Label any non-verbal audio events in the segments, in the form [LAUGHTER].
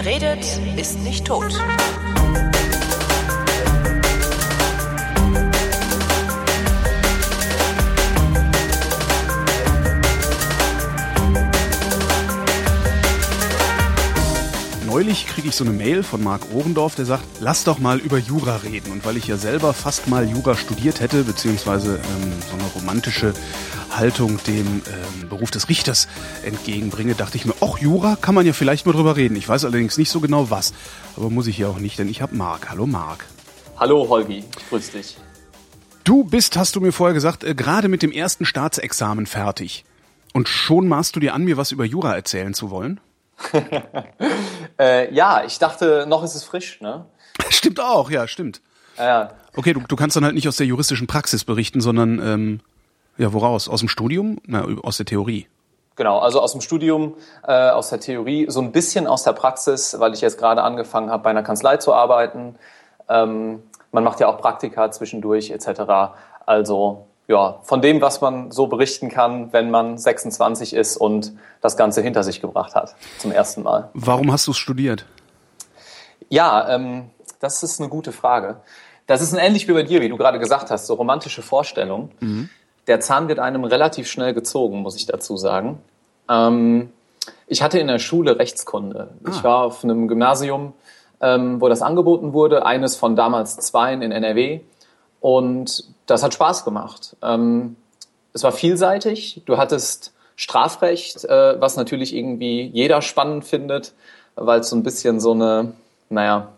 Wer redet, ist nicht tot. Neulich kriege ich so eine Mail von Marc Ohrendorf, der sagt, lass doch mal über Jura reden. Und weil ich ja selber fast mal Jura studiert hätte, beziehungsweise ähm, so eine romantische Haltung dem ähm, Beruf des Richters entgegenbringe, dachte ich mir, ach, Jura kann man ja vielleicht mal drüber reden. Ich weiß allerdings nicht so genau was. Aber muss ich ja auch nicht, denn ich habe Marc. Hallo Marc. Hallo Holgi, grüß dich. Du bist, hast du mir vorher gesagt, äh, gerade mit dem ersten Staatsexamen fertig. Und schon maßt du dir an, mir was über Jura erzählen zu wollen? [LAUGHS] äh, ja, ich dachte, noch ist es frisch, ne? [LAUGHS] Stimmt auch, ja, stimmt. Ja. Okay, du, du kannst dann halt nicht aus der juristischen Praxis berichten, sondern ähm, ja, woraus? Aus dem Studium? Na, aus der Theorie. Genau, also aus dem Studium, äh, aus der Theorie, so ein bisschen aus der Praxis, weil ich jetzt gerade angefangen habe, bei einer Kanzlei zu arbeiten. Ähm, man macht ja auch Praktika zwischendurch etc. Also ja, von dem, was man so berichten kann, wenn man 26 ist und das Ganze hinter sich gebracht hat, zum ersten Mal. Warum hast du es studiert? Ja, ähm, das ist eine gute Frage. Das ist ähnlich wie bei dir, wie du gerade gesagt hast, so romantische Vorstellungen. Mhm. Der Zahn wird einem relativ schnell gezogen, muss ich dazu sagen. Ähm, ich hatte in der Schule Rechtskunde. Ah. Ich war auf einem Gymnasium, ähm, wo das angeboten wurde, eines von damals zweien in NRW. Und das hat Spaß gemacht. Ähm, es war vielseitig. Du hattest Strafrecht, äh, was natürlich irgendwie jeder spannend findet, weil es so ein bisschen so eine, naja,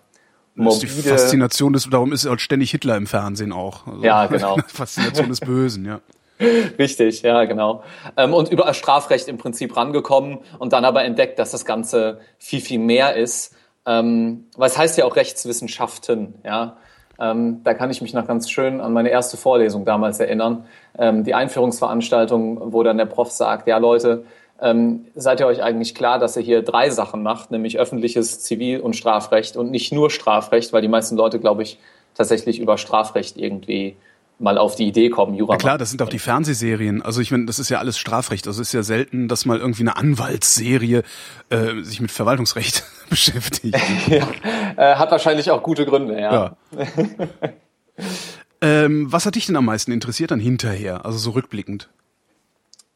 morbide... Das ist die Faszination des, darum ist halt ständig Hitler im Fernsehen auch. Also, ja, genau. [LAUGHS] Faszination des Bösen, ja. [LAUGHS] Richtig, ja, genau. Ähm, und über Strafrecht im Prinzip rangekommen und dann aber entdeckt, dass das Ganze viel, viel mehr ist. Ähm, weil es heißt ja auch Rechtswissenschaften, ja. Ähm, da kann ich mich noch ganz schön an meine erste Vorlesung damals erinnern. Ähm, die Einführungsveranstaltung, wo dann der Prof sagt, ja Leute, ähm, seid ihr euch eigentlich klar, dass ihr hier drei Sachen macht, nämlich öffentliches Zivil- und Strafrecht und nicht nur Strafrecht, weil die meisten Leute, glaube ich, tatsächlich über Strafrecht irgendwie mal auf die Idee kommen, Jura. Ja klar, das sind auch die Fernsehserien. Also ich meine, das ist ja alles Strafrecht. Also es ist ja selten, dass mal irgendwie eine Anwaltsserie äh, sich mit Verwaltungsrecht [LAUGHS] beschäftigt. [LAUGHS] ja, äh, hat wahrscheinlich auch gute Gründe, ja. ja. [LAUGHS] ähm, was hat dich denn am meisten interessiert dann hinterher, also so rückblickend?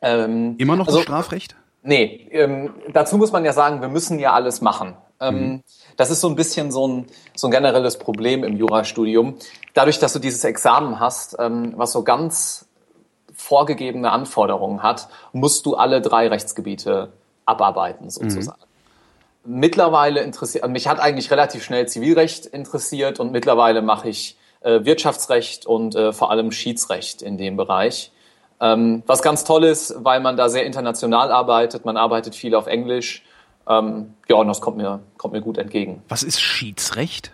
Ähm, Immer noch also, Strafrecht? Nee, ähm, dazu muss man ja sagen, wir müssen ja alles machen. Ähm, mhm. Das ist so ein bisschen so ein, so ein generelles Problem im Jurastudium. Dadurch, dass du dieses Examen hast, ähm, was so ganz vorgegebene Anforderungen hat, musst du alle drei Rechtsgebiete abarbeiten, sozusagen. Mhm. Mittlerweile interessiert, mich hat eigentlich relativ schnell Zivilrecht interessiert und mittlerweile mache ich äh, Wirtschaftsrecht und äh, vor allem Schiedsrecht in dem Bereich. Ähm, was ganz toll ist, weil man da sehr international arbeitet, man arbeitet viel auf Englisch ähm, ja, und das kommt mir, kommt mir gut entgegen. Was ist Schiedsrecht?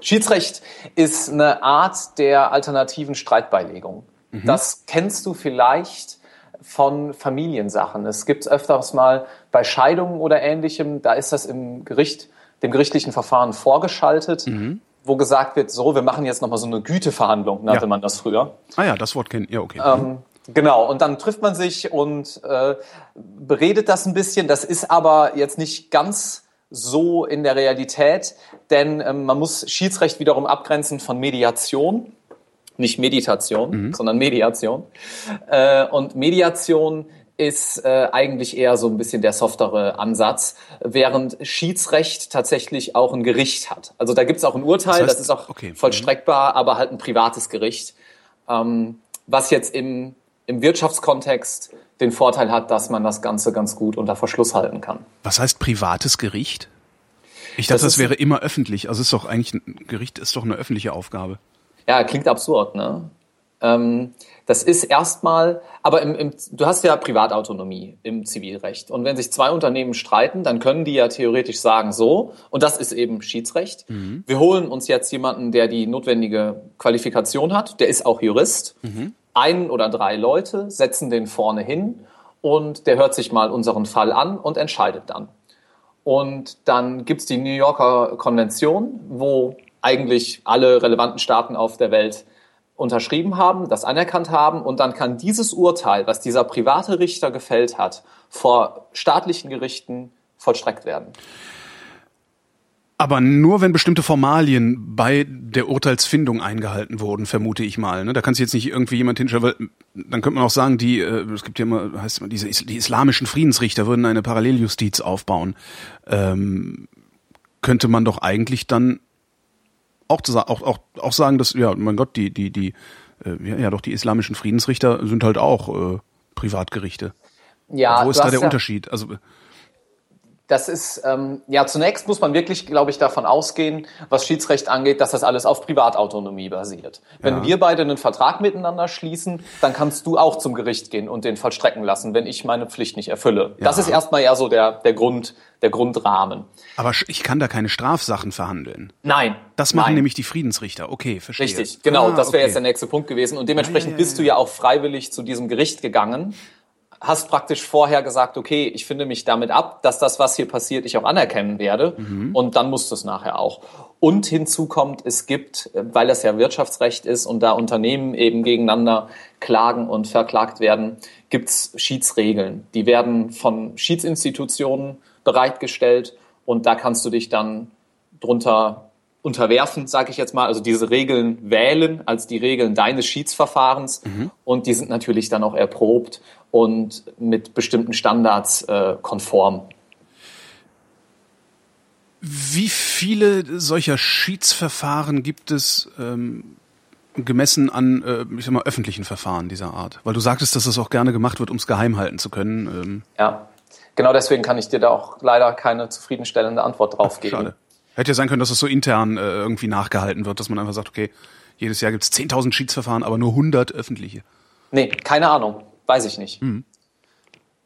Schiedsrecht ist eine Art der alternativen Streitbeilegung. Mhm. Das kennst du vielleicht von Familiensachen. Es gibt öfters mal bei Scheidungen oder ähnlichem, da ist das im Gericht, dem gerichtlichen Verfahren vorgeschaltet, mhm. wo gesagt wird, so, wir machen jetzt nochmal so eine Güteverhandlung, nannte ja. man das früher. Ah ja, das Wort kennt ihr, okay. Ähm, Genau, und dann trifft man sich und äh, beredet das ein bisschen. Das ist aber jetzt nicht ganz so in der Realität, denn ähm, man muss Schiedsrecht wiederum abgrenzen von Mediation. Nicht Meditation, mhm. sondern Mediation. Äh, und Mediation ist äh, eigentlich eher so ein bisschen der softere Ansatz, während Schiedsrecht tatsächlich auch ein Gericht hat. Also da gibt es auch ein Urteil, das, heißt, das ist auch okay. vollstreckbar, aber halt ein privates Gericht. Ähm, was jetzt im im Wirtschaftskontext den Vorteil hat, dass man das Ganze ganz gut unter Verschluss halten kann. Was heißt privates Gericht? Ich dachte, das, das wäre immer öffentlich. Also ist doch eigentlich ein Gericht ist doch eine öffentliche Aufgabe. Ja, klingt absurd, ne? Ähm, das ist erstmal, aber im, im, du hast ja Privatautonomie im Zivilrecht. Und wenn sich zwei Unternehmen streiten, dann können die ja theoretisch sagen, so, und das ist eben Schiedsrecht. Mhm. Wir holen uns jetzt jemanden, der die notwendige Qualifikation hat, der ist auch Jurist. Mhm ein oder drei Leute, setzen den vorne hin und der hört sich mal unseren Fall an und entscheidet dann. Und dann gibt's die New Yorker Konvention, wo eigentlich alle relevanten Staaten auf der Welt unterschrieben haben, das anerkannt haben und dann kann dieses Urteil, was dieser private Richter gefällt hat, vor staatlichen Gerichten vollstreckt werden. Aber nur, wenn bestimmte Formalien bei der Urteilsfindung eingehalten wurden, vermute ich mal. Ne? Da kann sich jetzt nicht irgendwie jemand hinstellen, weil dann könnte man auch sagen, die, äh, es gibt ja immer, heißt immer, diese die islamischen Friedensrichter würden eine Paralleljustiz aufbauen. Ähm, könnte man doch eigentlich dann auch, auch, auch, auch sagen, dass, ja, mein Gott, die, die, die, äh, ja, ja, doch, die islamischen Friedensrichter sind halt auch äh, Privatgerichte. Ja, Wo ist da der ja Unterschied? Also das ist, ähm, ja, zunächst muss man wirklich, glaube ich, davon ausgehen, was Schiedsrecht angeht, dass das alles auf Privatautonomie basiert. Wenn ja. wir beide einen Vertrag miteinander schließen, dann kannst du auch zum Gericht gehen und den vollstrecken lassen, wenn ich meine Pflicht nicht erfülle. Ja. Das ist erstmal ja so der, der Grund, der Grundrahmen. Aber ich kann da keine Strafsachen verhandeln. Nein. Das machen nein. nämlich die Friedensrichter. Okay, verstehe. Richtig, genau. Ah, das wäre okay. jetzt der nächste Punkt gewesen. Und dementsprechend ja, bist du ja auch freiwillig zu diesem Gericht gegangen hast praktisch vorher gesagt, okay, ich finde mich damit ab, dass das, was hier passiert, ich auch anerkennen werde. Mhm. Und dann musst du es nachher auch. Und hinzu kommt, es gibt, weil das ja Wirtschaftsrecht ist und da Unternehmen eben gegeneinander klagen und verklagt werden, gibt's Schiedsregeln. Die werden von Schiedsinstitutionen bereitgestellt und da kannst du dich dann drunter unterwerfen, sage ich jetzt mal, also diese Regeln wählen als die Regeln deines Schiedsverfahrens mhm. und die sind natürlich dann auch erprobt und mit bestimmten Standards äh, konform. Wie viele solcher Schiedsverfahren gibt es ähm, gemessen an, äh, ich sag mal, öffentlichen Verfahren dieser Art? Weil du sagtest, dass das auch gerne gemacht wird, um es geheim halten zu können. Ähm. Ja, genau deswegen kann ich dir da auch leider keine zufriedenstellende Antwort drauf Ach, geben. Schade. Hätte ja sein können, dass es so intern äh, irgendwie nachgehalten wird, dass man einfach sagt, okay, jedes Jahr gibt es 10.000 Schiedsverfahren, aber nur 100 öffentliche. Nee, keine Ahnung. Weiß ich nicht. Mhm.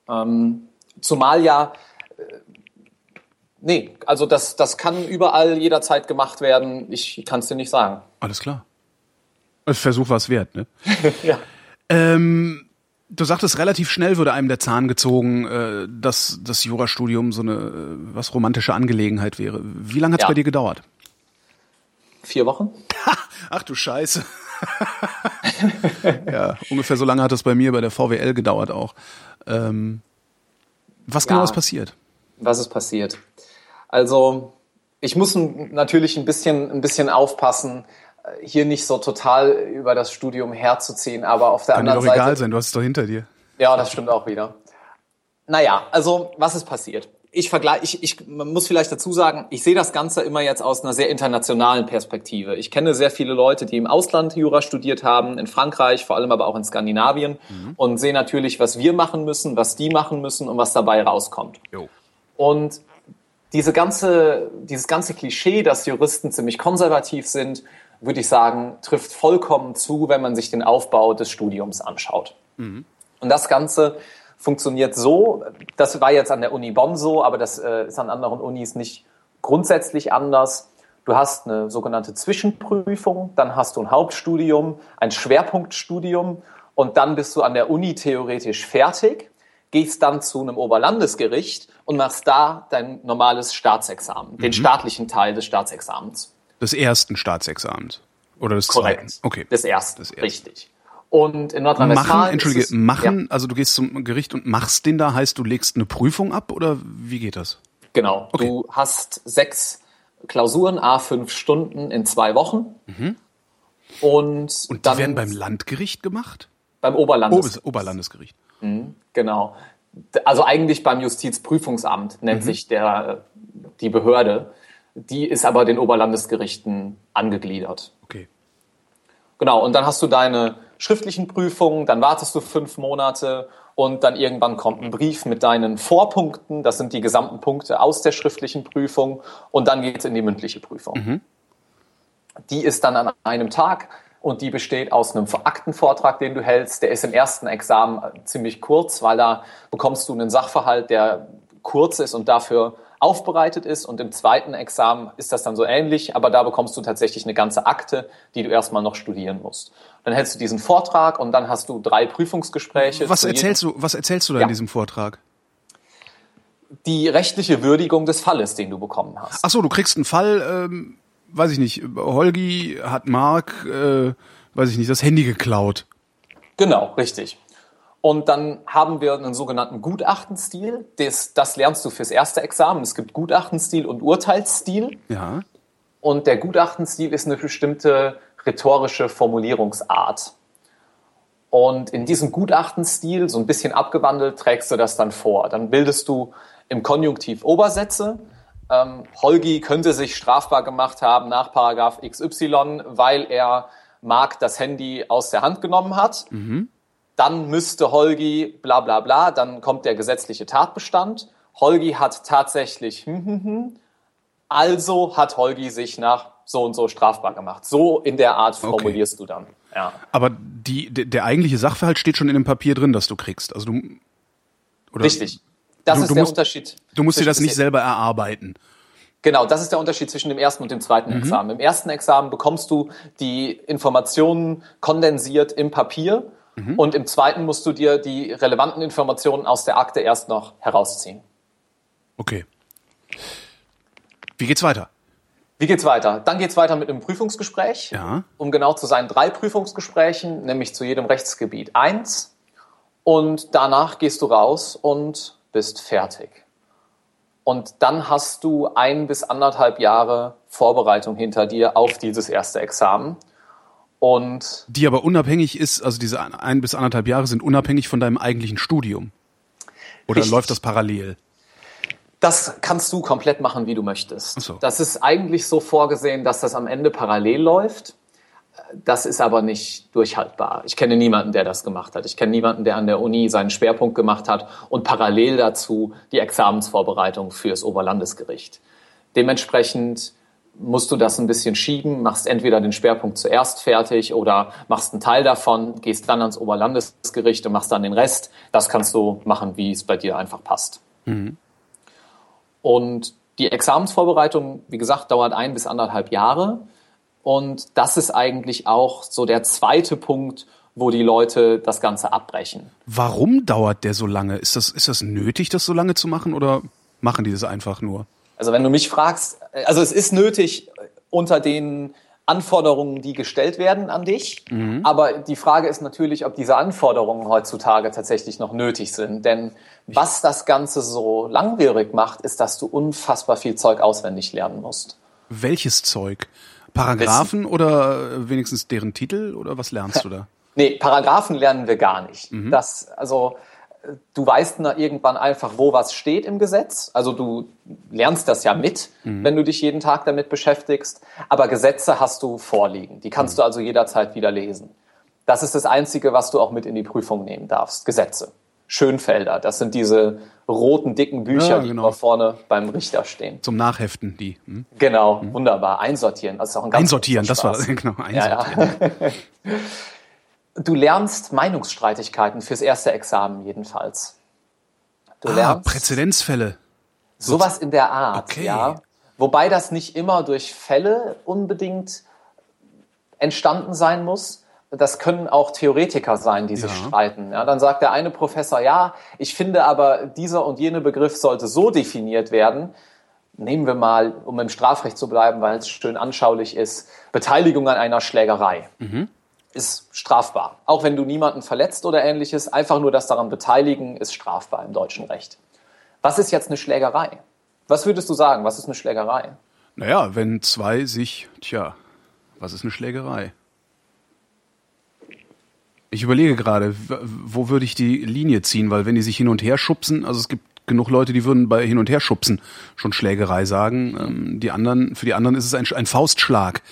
Ähm, zumal ja, äh, nee, also das, das kann überall jederzeit gemacht werden. Ich kann es dir nicht sagen. Alles klar. Versuch war es wert, ne? [LAUGHS] ja. Ähm, du sagtest, relativ schnell würde einem der Zahn gezogen, äh, dass das Jurastudium so eine äh, was romantische Angelegenheit wäre. Wie lange hat es ja. bei dir gedauert? Vier Wochen. Ach du Scheiße. ja, ungefähr so lange hat das bei mir bei der VWL gedauert auch. Ähm, was genau ja, ist passiert? Was ist passiert? Also, ich muss natürlich ein bisschen, ein bisschen aufpassen, hier nicht so total über das Studium herzuziehen, aber auf der Kann anderen Seite. Kann dir doch egal sein, du hast es doch hinter dir. Ja, das stimmt auch wieder. Naja, also, was ist passiert? ich vergleiche, ich, ich man muss vielleicht dazu sagen, ich sehe das Ganze immer jetzt aus einer sehr internationalen Perspektive. Ich kenne sehr viele Leute, die im Ausland Jura studiert haben, in Frankreich, vor allem aber auch in Skandinavien mhm. und sehe natürlich, was wir machen müssen, was die machen müssen und was dabei rauskommt. Jo. Und diese ganze, dieses ganze Klischee, dass Juristen ziemlich konservativ sind, würde ich sagen, trifft vollkommen zu, wenn man sich den Aufbau des Studiums anschaut. Mhm. Und das Ganze funktioniert so, das war jetzt an der Uni Bonn so, aber das äh, ist an anderen Unis nicht grundsätzlich anders. Du hast eine sogenannte Zwischenprüfung, dann hast du ein Hauptstudium, ein Schwerpunktstudium und dann bist du an der Uni theoretisch fertig, gehst dann zu einem Oberlandesgericht und machst da dein normales Staatsexamen, mhm. den staatlichen Teil des Staatsexamens. Des ersten Staatsexamens. Oder des Korrekt. zweiten? Okay. Des ersten, des ersten. richtig. Und in Nordrhein-Westfalen. Machen, entschuldige, machen, ja. also du gehst zum Gericht und machst den da, heißt du legst eine Prüfung ab oder wie geht das? Genau. Okay. Du hast sechs Klausuren, a fünf Stunden in zwei Wochen. Mhm. Und, und die werden beim Landgericht gemacht? Beim Oberlandesgericht. Oberlandesgericht. Mhm, genau. Also eigentlich beim Justizprüfungsamt nennt mhm. sich der, die Behörde. Die ist aber den Oberlandesgerichten angegliedert. Okay. Genau, und dann hast du deine schriftlichen Prüfungen, dann wartest du fünf Monate und dann irgendwann kommt ein Brief mit deinen Vorpunkten, das sind die gesamten Punkte aus der schriftlichen Prüfung und dann geht es in die mündliche Prüfung. Mhm. Die ist dann an einem Tag und die besteht aus einem Aktenvortrag, den du hältst. Der ist im ersten Examen ziemlich kurz, weil da bekommst du einen Sachverhalt, der kurz ist und dafür aufbereitet ist. Und im zweiten Examen ist das dann so ähnlich, aber da bekommst du tatsächlich eine ganze Akte, die du erstmal noch studieren musst. Dann hältst du diesen Vortrag und dann hast du drei Prüfungsgespräche. Was erzählst du, was erzählst du da ja. in diesem Vortrag? Die rechtliche Würdigung des Falles, den du bekommen hast. Ach so, du kriegst einen Fall, ähm, weiß ich nicht, Holgi hat Mark, äh, weiß ich nicht, das Handy geklaut. Genau, richtig. Und dann haben wir einen sogenannten Gutachtenstil. Das, das lernst du fürs erste Examen. Es gibt Gutachtenstil und Urteilsstil. Ja. Und der Gutachtenstil ist eine bestimmte rhetorische Formulierungsart. Und in diesem Gutachtenstil, so ein bisschen abgewandelt, trägst du das dann vor. Dann bildest du im Konjunktiv Obersätze. Ähm, Holgi könnte sich strafbar gemacht haben nach Paragraph XY, weil er Mark das Handy aus der Hand genommen hat. Mhm dann müsste Holgi bla bla bla, dann kommt der gesetzliche Tatbestand. Holgi hat tatsächlich, hm, hm, hm, also hat Holgi sich nach so und so strafbar gemacht. So in der Art formulierst okay. du dann. Ja. Aber die, der, der eigentliche Sachverhalt steht schon in dem Papier drin, das du kriegst. Also du, oder Richtig. Das du, ist du der musst, Unterschied. Du musst dir das nicht selber erarbeiten. Genau, das ist der Unterschied zwischen dem ersten und dem zweiten mhm. Examen. Im ersten Examen bekommst du die Informationen kondensiert im Papier Mhm. Und im zweiten musst du dir die relevanten Informationen aus der Akte erst noch herausziehen. Okay. Wie geht's weiter? Wie geht's weiter? Dann geht's weiter mit einem Prüfungsgespräch. Ja. Um genau zu sein, drei Prüfungsgesprächen, nämlich zu jedem Rechtsgebiet eins. Und danach gehst du raus und bist fertig. Und dann hast du ein bis anderthalb Jahre Vorbereitung hinter dir auf dieses erste Examen. Und die aber unabhängig ist, also diese ein bis anderthalb Jahre sind unabhängig von deinem eigentlichen Studium. Oder richtig. läuft das parallel? Das kannst du komplett machen, wie du möchtest. So. Das ist eigentlich so vorgesehen, dass das am Ende parallel läuft. Das ist aber nicht durchhaltbar. Ich kenne niemanden, der das gemacht hat. Ich kenne niemanden, der an der Uni seinen Schwerpunkt gemacht hat und parallel dazu die Examensvorbereitung fürs Oberlandesgericht. Dementsprechend musst du das ein bisschen schieben, machst entweder den Schwerpunkt zuerst fertig oder machst einen Teil davon, gehst dann ans Oberlandesgericht und machst dann den Rest. Das kannst du machen, wie es bei dir einfach passt. Mhm. Und die Examensvorbereitung, wie gesagt, dauert ein bis anderthalb Jahre. Und das ist eigentlich auch so der zweite Punkt, wo die Leute das Ganze abbrechen. Warum dauert der so lange? Ist das, ist das nötig, das so lange zu machen oder machen die das einfach nur? Also wenn du mich fragst, also es ist nötig unter den Anforderungen, die gestellt werden an dich. Mhm. Aber die Frage ist natürlich, ob diese Anforderungen heutzutage tatsächlich noch nötig sind. Denn was das Ganze so langwierig macht, ist, dass du unfassbar viel Zeug auswendig lernen musst. Welches Zeug? Paragraphen oder wenigstens deren Titel oder was lernst du da? [LAUGHS] nee, Paragraphen lernen wir gar nicht. Mhm. Das, also, du weißt na, irgendwann einfach, wo was steht im Gesetz. Also du lernst das ja mit, mhm. wenn du dich jeden Tag damit beschäftigst. Aber Gesetze hast du vorliegen. Die kannst mhm. du also jederzeit wieder lesen. Das ist das Einzige, was du auch mit in die Prüfung nehmen darfst. Gesetze. Schönfelder. Das sind diese roten, dicken Bücher, ja, genau. die vorne beim Richter stehen. Zum Nachheften, die. Hm? Genau, hm. wunderbar. Einsortieren. Das ist auch ein ganz Einsortieren, das war, [LAUGHS] genau, einsortieren. Ja, ja. [LAUGHS] Du lernst Meinungsstreitigkeiten fürs erste Examen jedenfalls. Du ah, lernst Präzedenzfälle. Sowas in der Art, okay. ja. Wobei das nicht immer durch Fälle unbedingt entstanden sein muss. Das können auch Theoretiker sein, die sich ja. streiten. Ja, dann sagt der eine Professor, ja, ich finde aber, dieser und jene Begriff sollte so definiert werden. Nehmen wir mal, um im Strafrecht zu bleiben, weil es schön anschaulich ist, Beteiligung an einer Schlägerei. Mhm ist strafbar. Auch wenn du niemanden verletzt oder ähnliches, einfach nur das daran beteiligen ist strafbar im deutschen Recht. Was ist jetzt eine Schlägerei? Was würdest du sagen? Was ist eine Schlägerei? Naja, wenn zwei sich, tja, was ist eine Schlägerei? Ich überlege gerade, wo würde ich die Linie ziehen, weil wenn die sich hin und her schubsen, also es gibt genug Leute, die würden bei hin und her schubsen schon Schlägerei sagen. Ähm, die anderen, für die anderen ist es ein, ein Faustschlag.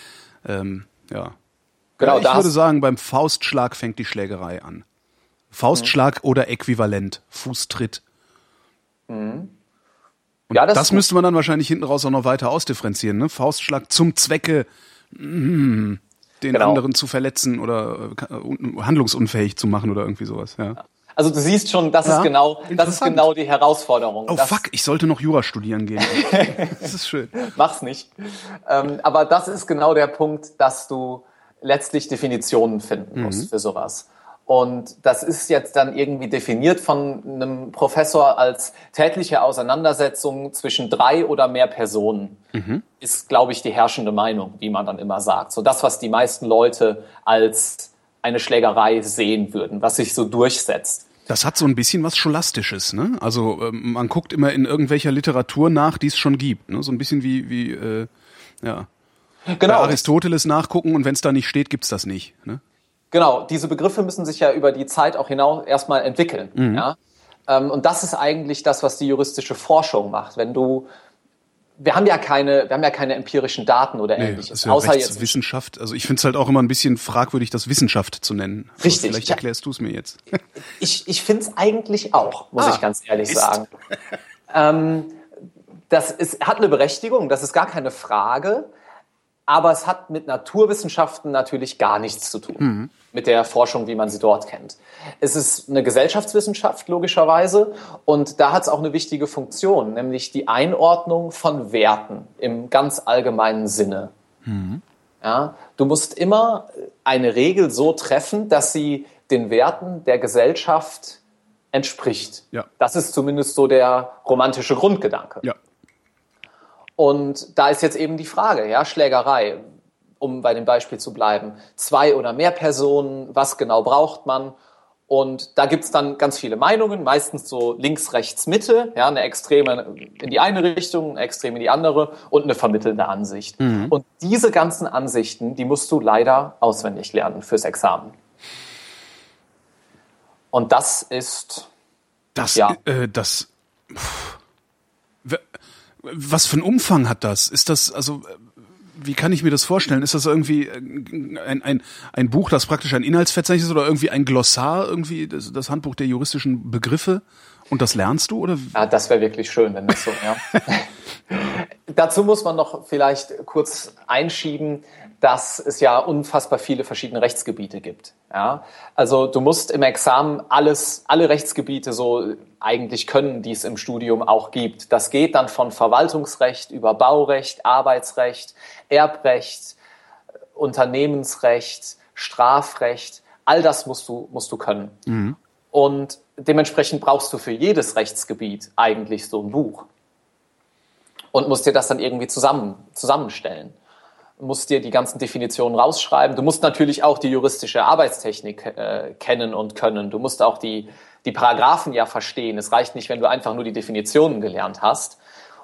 Ähm, ja. Genau, ich würde sagen, beim Faustschlag fängt die Schlägerei an. Faustschlag mhm. oder Äquivalent, Fußtritt. Mhm. Ja, das, das müsste man dann wahrscheinlich hinten raus auch noch weiter ausdifferenzieren. Ne? Faustschlag zum Zwecke, mm, den genau. anderen zu verletzen oder äh, handlungsunfähig zu machen oder irgendwie sowas. Ja. Also du siehst schon, das ja, ist genau, das ist genau die Herausforderung. Oh fuck, ich sollte noch Jura studieren gehen. [LAUGHS] das ist schön. Mach's nicht. Ähm, aber das ist genau der Punkt, dass du letztlich Definitionen finden muss mhm. für sowas. Und das ist jetzt dann irgendwie definiert von einem Professor als tätliche Auseinandersetzung zwischen drei oder mehr Personen. Mhm. Ist, glaube ich, die herrschende Meinung, wie man dann immer sagt. So das, was die meisten Leute als eine Schlägerei sehen würden, was sich so durchsetzt. Das hat so ein bisschen was Scholastisches, ne? Also ähm, man guckt immer in irgendwelcher Literatur nach, die es schon gibt, ne? So ein bisschen wie, wie äh, ja. Genau. Bei Aristoteles nachgucken und wenn es da nicht steht, gibt's das nicht. Ne? Genau, diese Begriffe müssen sich ja über die Zeit auch hinaus erstmal entwickeln. Mhm. Ja? Ähm, und das ist eigentlich das, was die juristische Forschung macht. Wenn du wir haben ja keine, wir haben ja keine empirischen Daten oder Nee, ähnliches. das ist ja außer jetzt Rechtswissenschaft. Also ich finde es halt auch immer ein bisschen fragwürdig, das Wissenschaft zu nennen. Aber Richtig. Vielleicht Ja. erklärst du es mir jetzt. [LAUGHS] Ich, ich finde es eigentlich auch, muss Ah, ich ganz ehrlich ist. sagen. [LAUGHS] ähm, das ist, hat eine Berechtigung, das ist gar keine Frage, aber es hat mit Naturwissenschaften natürlich gar nichts zu tun. Mit der Forschung, wie man sie dort kennt. Es ist eine Gesellschaftswissenschaft, logischerweise, und da hat es auch eine wichtige Funktion, nämlich die Einordnung von Werten im ganz allgemeinen Sinne. Ja, du musst immer eine Regel so treffen, dass sie den Werten der Gesellschaft entspricht. Ja. Das ist zumindest so der romantische Grundgedanke. Ja. Und da ist jetzt eben die Frage, ja, Schlägerei, um bei dem Beispiel zu bleiben. Zwei oder mehr Personen, was genau braucht man? Und da gibt's dann ganz viele Meinungen, meistens so links, rechts, Mitte, ja, eine extreme in die eine Richtung, eine extrem in die andere und eine vermittelnde Ansicht. Und diese ganzen Ansichten, die musst du leider auswendig lernen fürs Examen. Und das ist Das, Ja. äh, das, pff, was für einen Umfang hat das? Ist das, also, wie kann ich mir das vorstellen? Ist das irgendwie ein, ein, ein Buch, das praktisch ein Inhaltsverzeichnis ist oder irgendwie ein Glossar, irgendwie das, das Handbuch der juristischen Begriffe? Und das lernst du oder? Ja, das wäre wirklich schön, wenn das so, ja. [LAUGHS] Dazu muss man noch vielleicht kurz einschieben, dass es ja unfassbar viele verschiedene Rechtsgebiete gibt. Ja? Also du musst im Examen alles, alle Rechtsgebiete so eigentlich können, die es im Studium auch gibt. Das geht dann von Verwaltungsrecht über Baurecht, Arbeitsrecht, Erbrecht, Unternehmensrecht, Strafrecht. All das musst du, musst du können. Und dementsprechend brauchst du für jedes Rechtsgebiet eigentlich so ein Buch. Und musst dir das dann irgendwie zusammen, zusammenstellen. Musst dir die ganzen Definitionen rausschreiben. Du musst natürlich auch die juristische Arbeitstechnik äh, kennen und können. Du musst auch die, die Paragraphen ja verstehen. Es reicht nicht, wenn du einfach nur die Definitionen gelernt hast.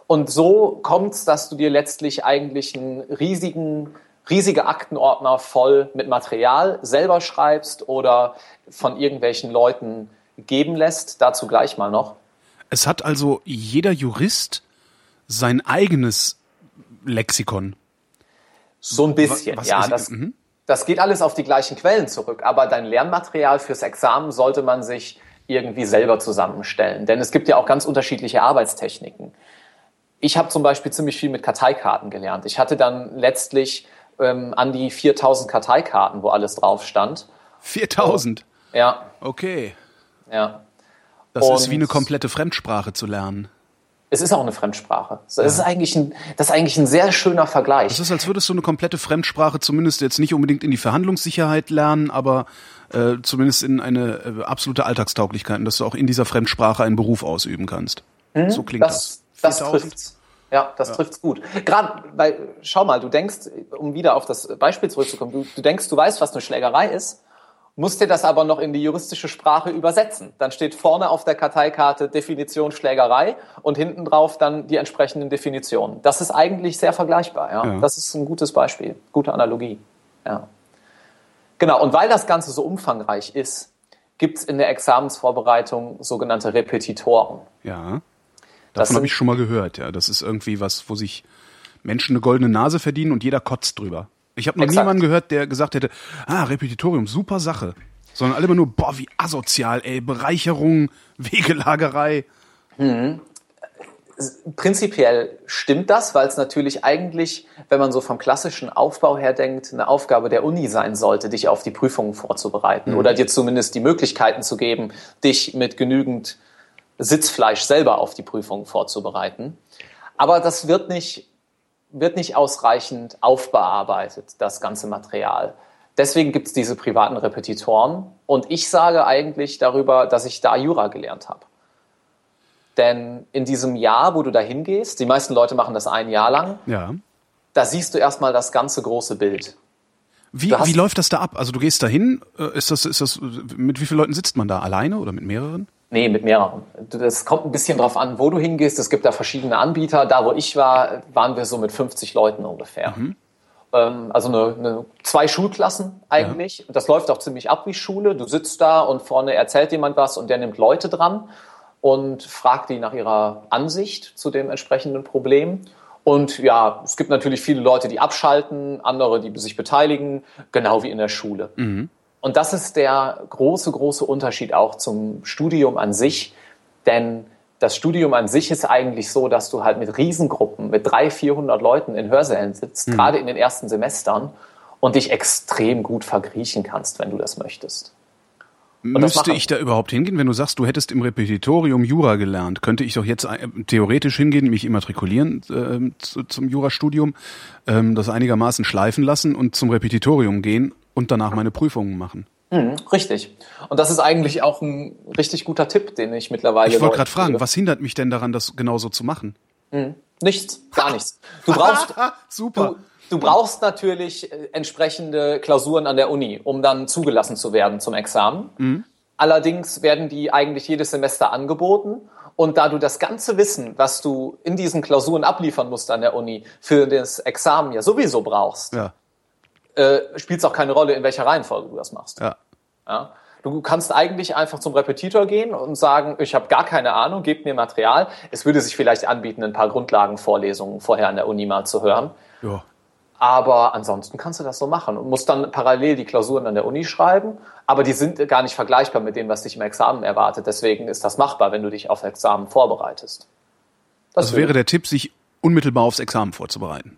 Und so kommt es, dass du dir letztlich eigentlich einen riesigen, riesige Aktenordner voll mit Material selber schreibst oder von irgendwelchen Leuten geben lässt. Dazu gleich mal noch. Es hat also jeder Jurist sein eigenes Lexikon. So ein bisschen, was ja. ist- Das, mhm. das geht alles auf die gleichen Quellen zurück, aber dein Lernmaterial fürs Examen sollte man sich irgendwie selber zusammenstellen. Denn es gibt ja auch ganz unterschiedliche Arbeitstechniken. Ich habe zum Beispiel ziemlich viel mit Karteikarten gelernt. Ich hatte dann letztlich ähm, an die 4000 Karteikarten, wo alles drauf stand. 4000. Ja, Okay. ja. Das ist Und- wie eine komplette Fremdsprache zu lernen. Es ist auch eine Fremdsprache. Das ist eigentlich ein, das ist eigentlich ein sehr schöner Vergleich. Es ist, als würdest du eine komplette Fremdsprache zumindest jetzt nicht unbedingt in die Verhandlungssicherheit lernen, aber äh, zumindest in eine äh, absolute Alltagstauglichkeit, dass du auch in dieser Fremdsprache einen Beruf ausüben kannst. so klingt das. Das, das 4000? trifft's. Ja, das trifft's gut. Gerade, weil, schau mal, du denkst, um wieder auf das Beispiel zurückzukommen, du, du denkst, du weißt, was eine Schlägerei ist, musst dir das aber noch in die juristische Sprache übersetzen. Dann steht vorne auf der Karteikarte Definition Schlägerei und hinten drauf dann die entsprechenden Definitionen. Das ist eigentlich sehr vergleichbar. Ja? Ja. Das ist ein gutes Beispiel, gute Analogie. Ja. Genau, und weil das Ganze so umfangreich ist, gibt's in der Examensvorbereitung sogenannte Repetitoren. Ja. Das Davon habe ich schon mal gehört, ja. Das ist irgendwie was, wo sich Menschen eine goldene Nase verdienen und jeder kotzt drüber. Ich habe noch Exakt. niemanden gehört, der gesagt hätte, ah, Repetitorium, super Sache. Sondern alle immer nur, boah, wie asozial, ey, Bereicherung, [LAUGHS] Wegelagerei. Prinzipiell stimmt das, weil es natürlich eigentlich, wenn man so vom klassischen Aufbau her denkt, eine Aufgabe der Uni sein sollte, dich auf die Prüfungen vorzubereiten oder dir zumindest die Möglichkeiten zu geben, dich mit genügend Sitzfleisch selber auf die Prüfungen vorzubereiten. Aber das wird nicht, wird nicht ausreichend aufbearbeitet, das ganze Material. Deswegen gibt es diese privaten Repetitoren und ich sage eigentlich darüber, dass ich da Jura gelernt habe. Denn in diesem Jahr, wo du da hingehst, die meisten Leute machen das ein Jahr lang, Ja. da siehst du erstmal das ganze große Bild. Wie, wie läuft das da ab? Also du gehst da hin, äh, ist das, ist das, mit wie vielen Leuten sitzt man da? Alleine oder mit mehreren? Nee, mit mehreren. Das kommt ein bisschen drauf an, wo du hingehst. Es gibt da verschiedene Anbieter. Da, wo ich war, waren wir so mit 50 Leuten ungefähr. Ähm, also eine, eine, zwei Schulklassen eigentlich. Das läuft auch ziemlich ab wie Schule. Du sitzt da und vorne erzählt jemand was und der nimmt Leute dran und fragt die nach ihrer Ansicht zu dem entsprechenden Problem. Und ja, es gibt natürlich viele Leute, die abschalten, andere, die sich beteiligen, genau wie in der Schule. Und das ist der große, große Unterschied auch zum Studium an sich. Denn das Studium an sich ist eigentlich so, dass du halt mit Riesengruppen, mit 300, 400 Leuten in Hörsälen sitzt, gerade in den ersten Semestern, und dich extrem gut vergriechen kannst, wenn du das möchtest. das Müsste ich da überhaupt hingehen? Wenn du sagst, du hättest im Repetitorium Jura gelernt, könnte ich doch jetzt äh, theoretisch hingehen, mich immatrikulieren ähm, zu, zum Jurastudium, ähm, das einigermaßen schleifen lassen und zum Repetitorium gehen und danach meine Prüfungen machen. Richtig. Und das ist eigentlich auch ein richtig guter Tipp, den ich mittlerweile. Ich wollte gerade fragen, was hindert mich denn daran, das genauso zu machen? Nichts, gar nichts. Du brauchst, [LAUGHS] Super. Du, du brauchst natürlich äh, entsprechende Klausuren an der Uni, um dann zugelassen zu werden zum Examen. Allerdings werden die eigentlich jedes Semester angeboten. Und da du das ganze Wissen, was du in diesen Klausuren abliefern musst an der Uni, für das Examen ja sowieso brauchst, Ja, äh, spielt es auch keine Rolle, in welcher Reihenfolge du das machst. ja. Ja? Du kannst eigentlich einfach zum Repetitor gehen und sagen, ich habe gar keine Ahnung, gebt mir Material. Es würde sich vielleicht anbieten, ein paar Grundlagenvorlesungen vorher an der Uni mal zu hören. ja. Aber ansonsten kannst du das so machen und musst dann parallel die Klausuren an der Uni schreiben. Aber die sind gar nicht vergleichbar mit dem, was dich im Examen erwartet. Deswegen ist das machbar, wenn du dich auf Examen vorbereitest. Das Also wäre der Tipp, sich unmittelbar aufs Examen vorzubereiten.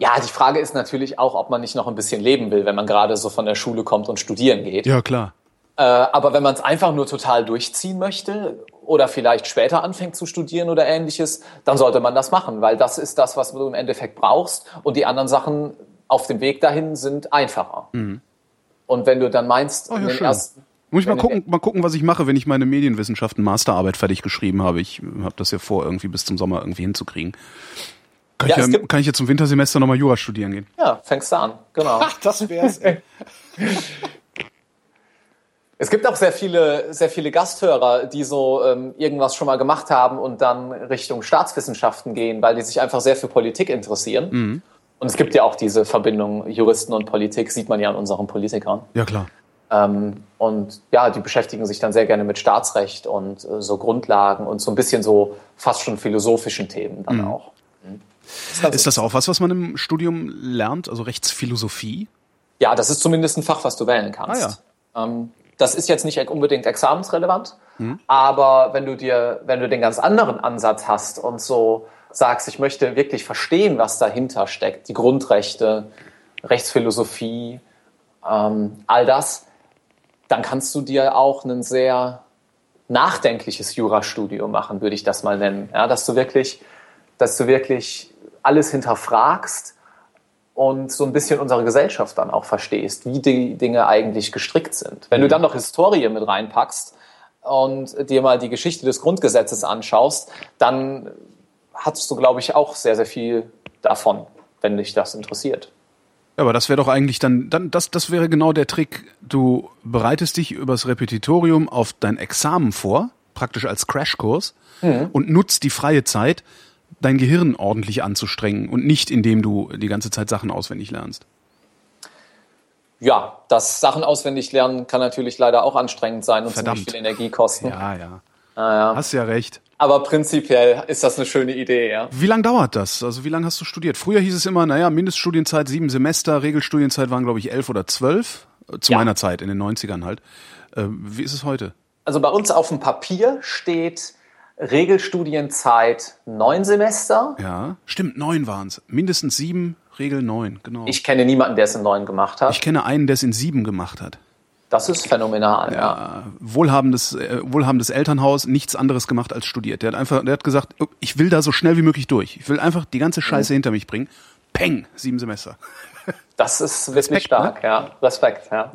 Ja, die Frage ist natürlich auch, ob man nicht noch ein bisschen leben will, wenn man gerade so von der Schule kommt und studieren geht. Ja, klar. Äh, aber wenn man es einfach nur total durchziehen möchte oder vielleicht später anfängt zu studieren oder ähnliches, dann sollte man das machen, weil das ist das, was du im Endeffekt brauchst und die anderen Sachen auf dem Weg dahin sind einfacher. Und wenn du dann meinst, Mhm. Oh, ja, in den schön. ersten, Muss ich mal gucken, mal gucken, was ich mache, wenn ich meine Medienwissenschaften Masterarbeit fertig geschrieben habe. Ich habe das ja vor, irgendwie bis zum Sommer irgendwie hinzukriegen. Kann, Ja, ich, ja, gibt- kann ich jetzt zum Wintersemester nochmal Jura studieren gehen? ja, fängst du an, genau. das wär's. ey. Es gibt auch sehr viele, sehr viele Gasthörer, die so ähm, irgendwas schon mal gemacht haben und dann Richtung Staatswissenschaften gehen, weil die sich einfach sehr für Politik interessieren. Mhm. Und es gibt ja auch diese Verbindung Juristen und Politik, sieht man ja an unseren Politikern. Ja, klar. Ähm, und ja, die beschäftigen sich dann sehr gerne mit Staatsrecht und äh, so Grundlagen und so ein bisschen so fast schon philosophischen Themen dann auch. Mhm. Ist ganz Ist das auch was, was man im Studium lernt? Also Rechtsphilosophie? Ja, das ist zumindest ein Fach, was du wählen kannst. Ähm, das ist jetzt nicht unbedingt examensrelevant, aber wenn du dir, wenn du den ganz anderen Ansatz hast und so sagst, ich möchte wirklich verstehen, was dahinter steckt, die Grundrechte, Rechtsphilosophie, ähm, all das, dann kannst du dir auch ein sehr nachdenkliches Jurastudium machen, würde ich das mal nennen. Ja, dass du wirklich, dass du wirklich alles hinterfragst und so ein bisschen unsere Gesellschaft dann auch verstehst, wie die Dinge eigentlich gestrickt sind. Wenn du dann noch Historie mit reinpackst und dir mal die Geschichte des Grundgesetzes anschaust, dann hast du, glaube ich, auch sehr, sehr viel davon, wenn dich das interessiert. Ja, aber das wäre doch eigentlich dann, dann das, das wäre genau der Trick. Du bereitest dich übers Repetitorium auf dein Examen vor, praktisch als Crashkurs, und nutzt die freie Zeit, dein Gehirn ordentlich anzustrengen und nicht indem du die ganze Zeit Sachen auswendig lernst. Ja, das Sachen auswendig lernen kann natürlich leider auch anstrengend sein und Verdammt. ziemlich viel Energie kosten. Ja, ja. ja. Hast ja recht. Aber prinzipiell ist das eine schöne Idee, ja. Wie lang dauert das? Also wie lange hast du studiert? Früher hieß es immer, naja, Mindeststudienzeit sieben Semester, Regelstudienzeit waren, glaube ich, elf oder zwölf. Äh, Zu Ja. meiner Zeit, in den 90ern halt. Äh, wie ist es heute? Also bei uns auf dem Papier steht Regelstudienzeit neun Semester. Ja, stimmt, neun waren's. Mindestens sieben, Regel neun, genau. Ich kenne niemanden, der es in neun gemacht hat. Ich kenne einen, der es in sieben gemacht hat. Das ist phänomenal, ja. Ja, wohlhabendes, äh, wohlhabendes Elternhaus, nichts anderes gemacht als studiert. Der hat einfach, der hat gesagt, oh, ich will da so schnell wie möglich durch. Ich will einfach die ganze Scheiße hinter mich bringen. Peng, sieben Semester. [LAUGHS] Das ist wirklich Respekt, stark, ja. Respekt, ja.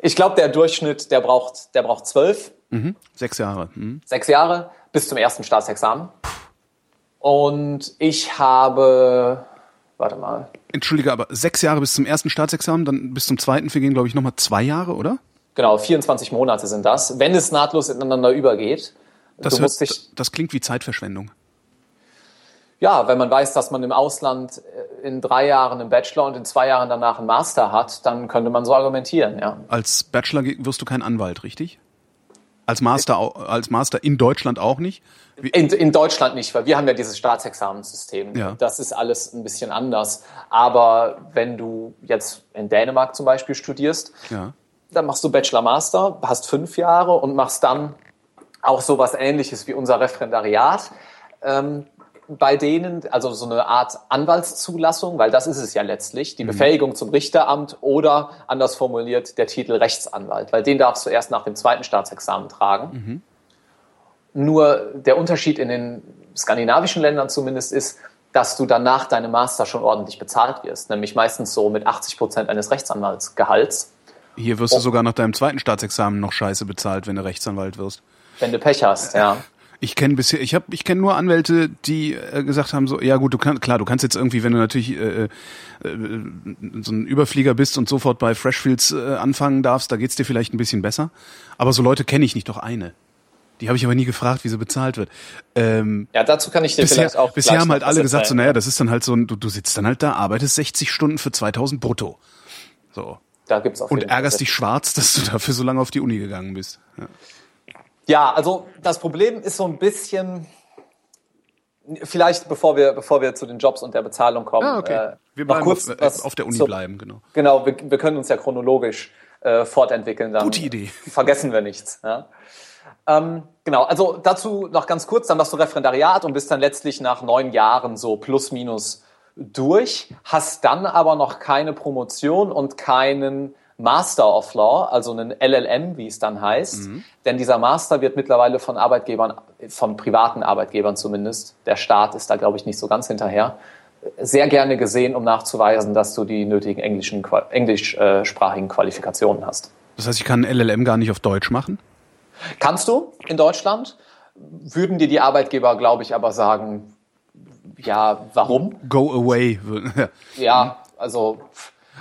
Ich glaube, der Durchschnitt, der braucht, der braucht zwölf, Mhm. Sechs Jahre. Mhm. sechs Jahre bis zum ersten Staatsexamen. Und ich habe warte mal. Entschuldige, aber sechs Jahre bis zum ersten Staatsexamen, dann bis zum zweiten vergehen, glaube ich, nochmal zwei Jahre, oder? Genau, 24 Monate sind das, wenn es nahtlos ineinander übergeht. Das, hört, dich, das klingt wie Zeitverschwendung. ja, wenn man weiß, dass man im Ausland äh, in drei Jahren einen Bachelor und in zwei Jahren danach einen Master hat, dann könnte man so argumentieren, ja. Als Bachelor wirst du kein Anwalt, richtig? Als Master, als Master in Deutschland auch nicht? In, in Deutschland nicht, weil wir haben ja dieses Staatsexamenssystem. Ja. Das ist alles ein bisschen anders. Aber wenn du jetzt in Dänemark zum Beispiel studierst, ja. dann machst du Bachelor Master, hast fünf Jahre und machst dann auch sowas ähnliches wie unser Referendariat. Ähm, bei denen, also so eine Art Anwaltszulassung, weil das ist es ja letztlich, die Befähigung zum Richteramt oder anders formuliert der Titel Rechtsanwalt, weil den darfst du erst nach dem zweiten Staatsexamen tragen. Nur der Unterschied in den skandinavischen Ländern zumindest ist, dass du dann nach deinem Master schon ordentlich bezahlt wirst, nämlich meistens so mit 80 Prozent eines Rechtsanwaltsgehalts. Hier wirst du sogar nach deinem zweiten Staatsexamen noch scheiße bezahlt, wenn du Rechtsanwalt wirst. Wenn du Pech hast, ja. Ich kenne bisher, ich habe, ich kenne nur Anwälte, die äh, gesagt haben so, ja gut, du kannst, klar, du kannst jetzt irgendwie, wenn du natürlich äh, äh, so ein Überflieger bist und sofort bei Freshfields äh, anfangen darfst, da geht's dir vielleicht ein bisschen besser. Aber so Leute kenne ich nicht, doch eine. Die habe ich aber nie gefragt, wie sie bezahlt wird. Ähm, Ja, dazu kann ich dir bisher vielleicht auch bisher haben halt alle gesagt, so, naja, das ist dann halt so ein, du, du sitzt dann halt da, arbeitest 60 Stunden für 2000 brutto. So. da gibt's auf Und ärgerst dich schwarz, dass du dafür so lange auf die Uni gegangen bist. Ja. Ja, also das Problem ist so ein bisschen, vielleicht bevor wir, bevor wir zu den Jobs und der Bezahlung kommen, Ah, okay. äh, Wir noch kurz auf, äh, was auf der Uni zur- bleiben, genau. Genau, wir, wir können uns ja chronologisch äh, fortentwickeln. Dann Gute Idee. [LAUGHS] Vergessen wir nichts. Ja. Ähm, genau, also dazu noch ganz kurz, dann machst du Referendariat und bist dann letztlich nach neun Jahren so plus minus durch, hast dann aber noch keine Promotion und keinen Master of Law, also einen LLM, wie es dann heißt. Denn dieser Master wird mittlerweile von Arbeitgebern, von privaten Arbeitgebern zumindest, der Staat ist da, glaube ich, nicht so ganz hinterher, sehr gerne gesehen, um nachzuweisen, dass du die nötigen englischen, englischsprachigen Qualifikationen hast. Das heißt, ich kann ein LLM gar nicht auf Deutsch machen? Kannst du in Deutschland? Würden dir die Arbeitgeber, glaube ich, aber sagen, ja, warum? Go away. Ja, also.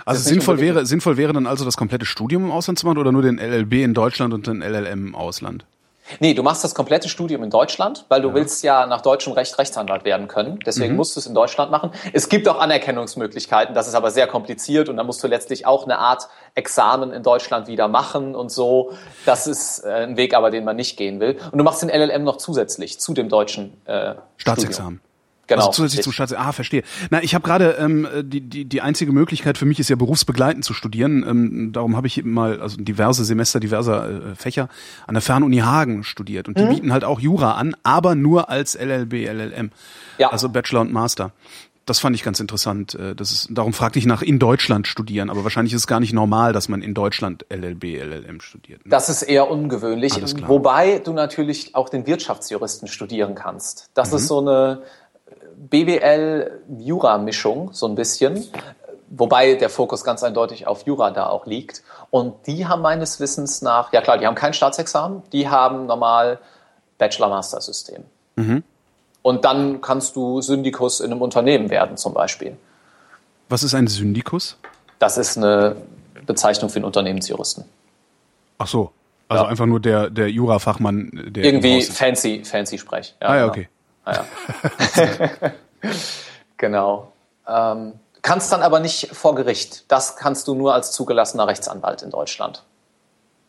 Also sinnvoll wäre, sinnvoll wäre dann also das komplette Studium im Ausland zu machen oder nur den LLB in Deutschland und den LLM im Ausland? Nee, du machst das komplette Studium in Deutschland, weil du willst ja nach deutschem Recht Rechtsanwalt werden können. Deswegen musst du es in Deutschland machen. Es gibt auch Anerkennungsmöglichkeiten, das ist aber sehr kompliziert und da musst du letztlich auch eine Art Examen in Deutschland wieder machen und so. Das ist äh, ein Weg aber, den man nicht gehen will. Und du machst den LLM noch zusätzlich zu dem deutschen äh, Staatsexamen. Studium. Genau. Also zusätzlich zum Staatsexamen. Ah, verstehe. Na, ich habe gerade ähm, die, die, die einzige Möglichkeit für mich ist ja berufsbegleitend zu studieren. Ähm, darum habe ich eben mal also diverse Semester, diverser äh, Fächer an der Fernuni Hagen studiert. Und die Mhm. bieten halt auch Jura an, aber nur als LLB, LLM. Ja. Also Bachelor und Master. Das fand ich ganz interessant. Äh, Das ist, darum fragte ich nach in Deutschland studieren, aber wahrscheinlich ist es gar nicht normal, dass man in Deutschland LLB, LLM studiert. ne? Das ist eher ungewöhnlich, wobei du natürlich auch den Wirtschaftsjuristen studieren kannst. Das Mhm. ist so eine BWL-Jura-Mischung, so ein bisschen, wobei der Fokus ganz eindeutig auf Jura da auch liegt. Und die haben meines Wissens nach, ja klar, die haben kein Staatsexamen, die haben normal Bachelor-Master-System. Mhm. Und dann kannst du Syndikus in einem Unternehmen werden, zum Beispiel. Was ist ein Syndikus? Das ist eine Bezeichnung für einen Unternehmensjuristen. Ach so. Also Ja. einfach nur der, der Jurafachmann, der. Irgendwie fancy, fancy Sprech. Ah ja, genau. [LAUGHS] okay. Genau. Ähm, kannst dann aber nicht vor Gericht. Das kannst du nur als zugelassener Rechtsanwalt in Deutschland.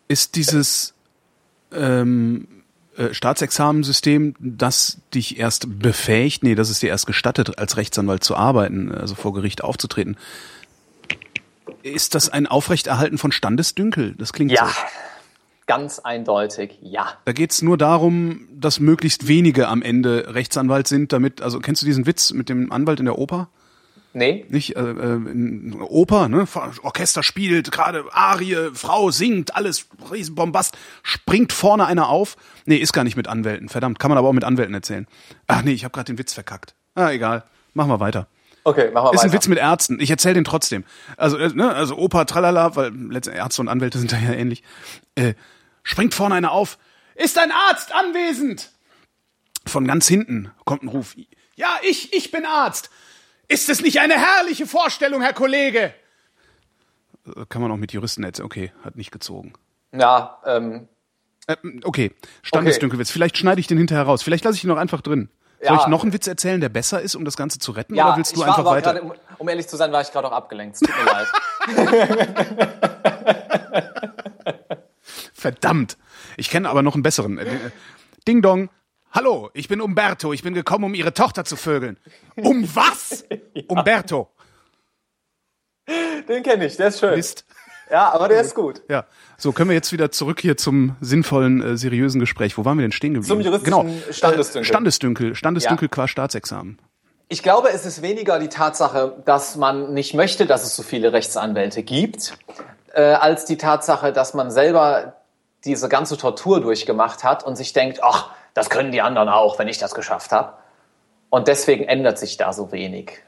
Ist dieses ähm, äh, Staatsexamensystem, das dich erst befähigt, nee, das ist dir erst gestattet, als Rechtsanwalt zu arbeiten, also vor Gericht aufzutreten, ist das ein Aufrechterhalten von Standesdünkel? Das klingt so. Ganz eindeutig, ja. Da geht's nur darum, dass möglichst wenige am Ende Rechtsanwalt sind, damit, also kennst du diesen Witz mit dem Anwalt in der Oper? Nee? Nicht? Äh, äh, in Oper, ne? Orchester spielt, gerade Arie, Frau singt, alles Riesenbombast, springt vorne einer auf. Nee, ist gar nicht mit Anwälten, verdammt, kann man aber auch mit Anwälten erzählen. Ach nee, ich habe gerade den Witz verkackt. Ah, egal. Machen wir weiter. Okay, machen wir Ist weiter. ein Witz mit Ärzten. Ich erzähle den trotzdem. Also, äh, ne, also Oper, tralala, weil letzte Ärzte und Anwälte sind da ja ähnlich. Äh, springt vorne einer auf. Ist ein Arzt anwesend? Von ganz hinten kommt ein Ruf. Ja, ich, ich bin Arzt. Ist es nicht eine herrliche Vorstellung, Herr Kollege? Äh, kann man auch mit Juristen erzählen. Okay, hat nicht gezogen. Ja, ähm. Äh, okay, Standesdünkelwitz. Okay. Vielleicht schneide ich den hinterher raus. Vielleicht lasse ich ihn noch einfach drin. Soll ja. ich noch einen Witz erzählen, der besser ist, um das Ganze zu retten? Ja, oder willst du einfach weiter? Grade, um ehrlich zu sein, war ich gerade auch abgelenkt. Tut mir leid. [LAUGHS] [LAUGHS] Verdammt. Ich kenne aber noch einen besseren. Äh, Ding Dong. Hallo, ich bin Umberto. Ich bin gekommen, um Ihre Tochter zu vögeln. Um was? [LAUGHS] ja. Umberto. Den kenne ich, der ist schön. Mist. Ja, aber der ist gut. Ja. So, können wir jetzt wieder zurück hier zum sinnvollen, äh, seriösen Gespräch. Wo waren wir denn stehen geblieben? Zum juristischen genau. Standesdünkel. Standesdünkel. Standesdünkel ja. qua Staatsexamen. Ich glaube, es ist weniger die Tatsache, dass man nicht möchte, dass es so viele Rechtsanwälte gibt, äh, als die Tatsache, dass man selber diese ganze Tortur durchgemacht hat und sich denkt, ach, das können die anderen auch, wenn ich das geschafft habe. Und deswegen ändert sich da so wenig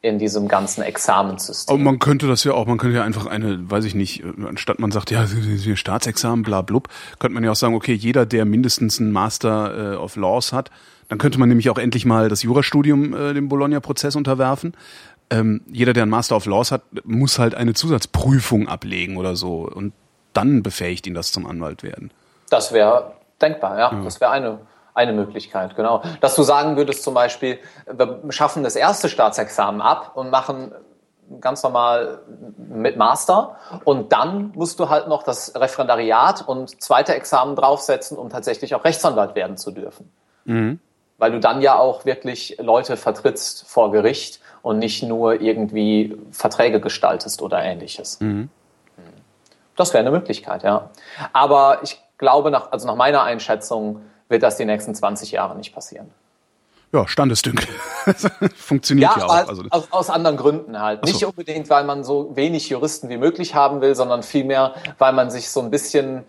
in diesem ganzen Examenssystem. Aber man könnte das ja auch, man könnte ja einfach eine, weiß ich nicht, anstatt man sagt, ja, Staatsexamen, bla blub, könnte man ja auch sagen, okay, jeder, der mindestens einen Master äh, of Laws hat, dann könnte man nämlich auch endlich mal das Jurastudium äh, dem Bologna-Prozess unterwerfen. Ähm, jeder, der einen Master of Laws hat, muss halt eine Zusatzprüfung ablegen oder so. Und dann befähigt ihn das zum Anwalt werden. Das wäre denkbar, ja. ja. Das wäre eine, eine Möglichkeit, genau. Dass du sagen würdest zum Beispiel, wir schaffen das erste Staatsexamen ab und machen ganz normal mit Master und dann musst du halt noch das Referendariat und zweite Examen draufsetzen, um tatsächlich auch Rechtsanwalt werden zu dürfen. Mhm. Weil du dann ja auch wirklich Leute vertrittst vor Gericht und nicht nur irgendwie Verträge gestaltest oder ähnliches. Mhm. Das wäre eine Möglichkeit, ja. Aber ich glaube, nach, also nach meiner Einschätzung wird das die nächsten 20 Jahre nicht passieren. Ja, Standesdünkel. [LAUGHS] Funktioniert ja, ja auch. Also aus, aus, anderen Gründen halt. So. Nicht unbedingt, weil man so wenig Juristen wie möglich haben will, sondern vielmehr, weil man sich so ein bisschen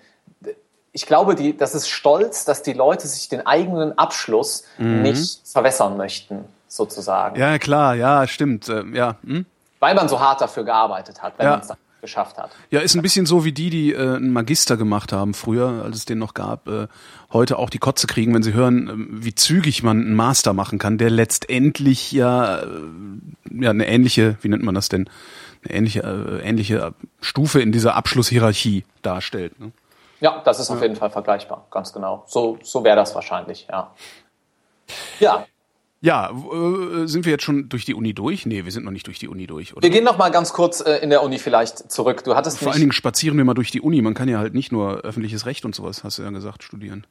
ich glaube, die, das ist stolz, dass die Leute sich den eigenen Abschluss mhm. nicht verwässern möchten, sozusagen. Ja, klar, ja, stimmt. Äh, ja. Hm? Weil man so hart dafür gearbeitet hat, wenn ja. man es dann geschafft hat. Ja, ist ein bisschen so wie die, die äh, einen Magister gemacht haben früher, als es den noch gab, äh, heute auch die Kotze kriegen, wenn sie hören, äh, wie zügig man einen Master machen kann, der letztendlich ja, äh, ja eine ähnliche, wie nennt man das denn, eine ähnliche, äh, ähnliche Stufe in dieser Abschlusshierarchie darstellt. Ne? Ja, das ist auf jeden Fall vergleichbar, ganz genau. So, so wäre das wahrscheinlich, ja. Ja. Ja, äh, sind wir jetzt schon durch die Uni durch? Nee, wir sind noch nicht durch die Uni durch, oder? Wir gehen noch mal ganz kurz äh, in der Uni vielleicht zurück. Du hattest Vor allen Dingen spazieren wir mal durch die Uni. Man kann ja halt nicht nur öffentliches Recht und sowas, hast du ja gesagt, studieren.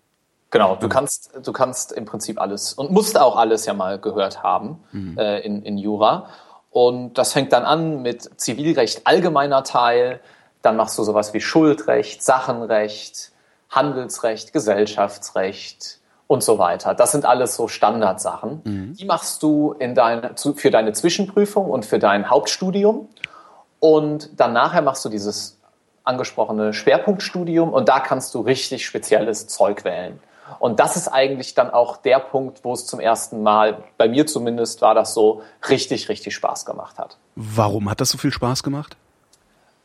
Genau, du kannst, du kannst im Prinzip alles und musst auch alles ja mal gehört haben mhm. äh, in, in Jura. Und das fängt dann an mit Zivilrecht allgemeiner Teil, dann machst du sowas wie Schuldrecht, Sachenrecht, Handelsrecht, Gesellschaftsrecht und so weiter. Das sind alles so Standardsachen. Mhm. Die machst du in dein, für deine Zwischenprüfung und für dein Hauptstudium. Und dann nachher machst du dieses angesprochene Schwerpunktstudium und da kannst du richtig spezielles Zeug wählen. Und das ist eigentlich dann auch der Punkt, wo es zum ersten Mal, bei mir zumindest war das so, richtig, richtig Spaß gemacht hat. Warum hat das so viel Spaß gemacht?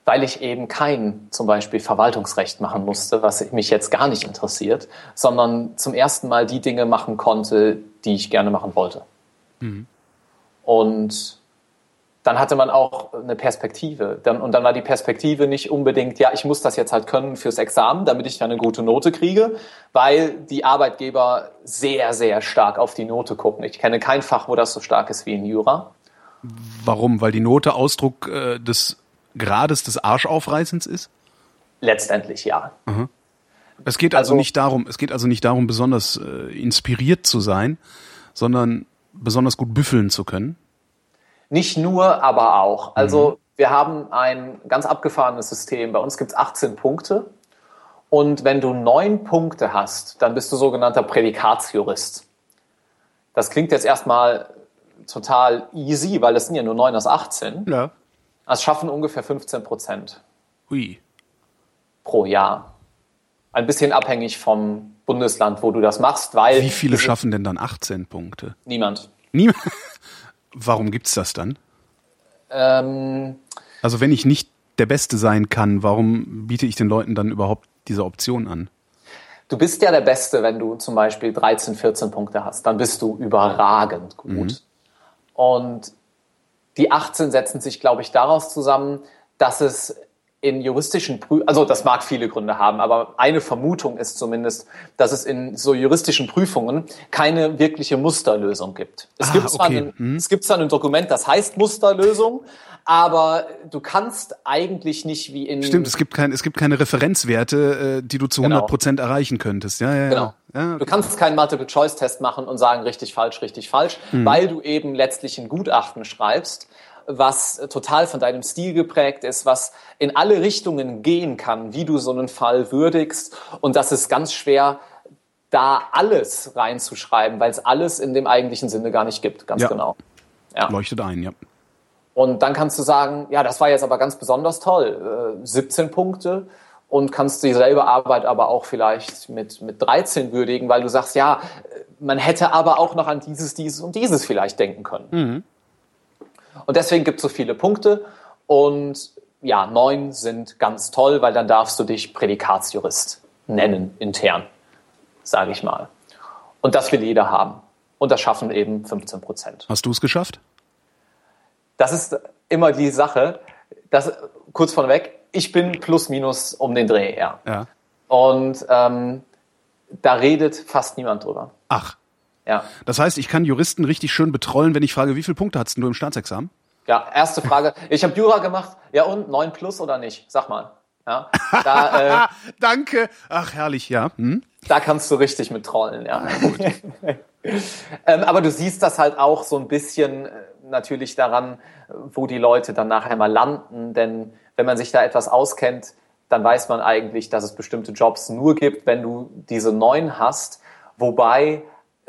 Weil ich eben kein zum Beispiel Verwaltungsrecht machen musste, was mich jetzt gar nicht interessiert, sondern zum ersten Mal die Dinge machen konnte, die ich gerne machen wollte. Mhm. Und dann hatte man auch eine Perspektive. und dann war die Perspektive nicht unbedingt, ja, ich muss das jetzt halt können fürs Examen, damit ich eine gute Note kriege, weil die Arbeitgeber sehr, sehr stark auf die Note gucken. Ich kenne kein Fach, wo das so stark ist wie in Jura. Warum? Weil die Note Ausdruck äh, des Grades des Arschaufreißens ist? Letztendlich ja. Aha. Es geht also, also, nicht darum, es geht also nicht darum, besonders äh, inspiriert zu sein, sondern besonders gut büffeln zu können. Nicht nur, aber auch. Also mhm. wir haben ein ganz abgefahrenes System. Bei uns gibt es 18 Punkte. Und wenn du neun Punkte hast, dann bist du sogenannter Prädikatsjurist. Das klingt jetzt erstmal total easy, weil das sind ja nur neun aus 18. Ja. Es schaffen ungefähr 15 Prozent. Hui. Pro Jahr. Ein bisschen abhängig vom Bundesland, wo du das machst, weil. Wie viele schaffen denn dann 18 Punkte? Niemand. Niemand? [LAUGHS] Warum gibt's das dann? Ähm, also wenn ich nicht der Beste sein kann, warum biete ich den Leuten dann überhaupt diese Option an? Du bist ja der Beste, wenn du zum Beispiel 13, 14 Punkte hast. Dann bist du überragend gut. Mhm. Und Die 18 setzen sich, glaube ich, daraus zusammen, dass es in juristischen Prüfungen, also das mag viele Gründe haben, aber eine Vermutung ist zumindest, dass es in so juristischen Prüfungen keine wirkliche Musterlösung gibt. Es, Ah, gibt, zwar okay. ein, Hm. es gibt zwar ein Dokument, das heißt Musterlösung, aber du kannst eigentlich nicht wie in Stimmt, es gibt, kein, es gibt keine Referenzwerte, äh, die du zu Genau. 100 Prozent erreichen könntest. Ja, ja, Genau. ja. ja. Du kannst keinen Multiple-Choice-Test machen und sagen richtig, falsch, richtig, falsch, Hm. weil du eben letztlich ein Gutachten schreibst, was total von deinem Stil geprägt ist, was in alle Richtungen gehen kann, wie du so einen Fall würdigst. Und das ist ganz schwer, da alles reinzuschreiben, weil es alles in dem eigentlichen Sinne gar nicht gibt. Ganz Ja. genau. Ja. Leuchtet ein, ja. Und dann kannst du sagen, ja, das war jetzt aber ganz besonders toll. Äh, 17 Punkte und kannst dieselbe Arbeit aber auch vielleicht mit, mit 13 würdigen, weil du sagst, ja, äh, man hätte aber auch noch an dieses, dieses und dieses vielleicht denken können. Und deswegen gibt es so viele Punkte und ja, neun sind ganz toll, weil dann darfst du dich Prädikatsjurist nennen, intern, sage ich mal. Und das will jeder haben. Und das schaffen eben 15 Prozent. Hast du es geschafft? Das ist immer die Sache. Das, kurz vorneweg, ich bin plus minus um den Dreh, ja. Ja. Und ähm, da redet fast niemand drüber. Ach, Ja. das heißt, ich kann Juristen richtig schön betrollen, wenn ich frage, wie viele Punkte hattest du im Staatsexamen? Ja, erste Frage. Ich habe Jura gemacht. Ja, und 9 plus oder nicht? Sag mal. Ja, da, äh, [LAUGHS] danke. Ach, herrlich, ja. Hm? da kannst du richtig mit trollen, ja. [LAUGHS] ähm, aber du siehst das halt auch so ein bisschen äh, natürlich daran, wo die Leute dann nachher mal landen. Denn wenn man sich da etwas auskennt, dann weiß man eigentlich, dass es bestimmte Jobs nur gibt, wenn du diese neun hast. Wobei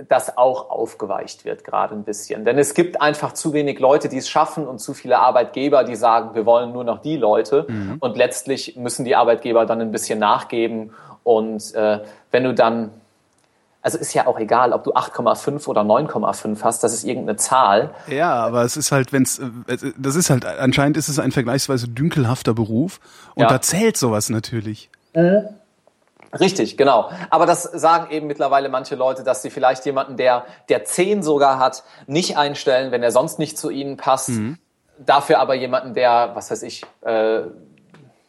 das auch aufgeweicht wird gerade ein bisschen. Denn es gibt einfach zu wenig Leute, die es schaffen und zu viele Arbeitgeber, die sagen, wir wollen nur noch die Leute. Und letztlich müssen die Arbeitgeber dann ein bisschen nachgeben. Und äh, wenn du dann, also ist ja auch egal, ob du 8,5 oder 9,5 hast, das ist irgendeine Zahl. Ja, aber es ist halt, wenn's, äh, das ist halt, anscheinend ist es ein vergleichsweise dünkelhafter Beruf und Ja. da zählt sowas natürlich. Richtig, genau. Aber das sagen eben mittlerweile manche Leute, dass sie vielleicht jemanden, der, der 10 sogar hat, nicht einstellen, wenn er sonst nicht zu ihnen passt. Dafür aber jemanden, der, was weiß ich, äh,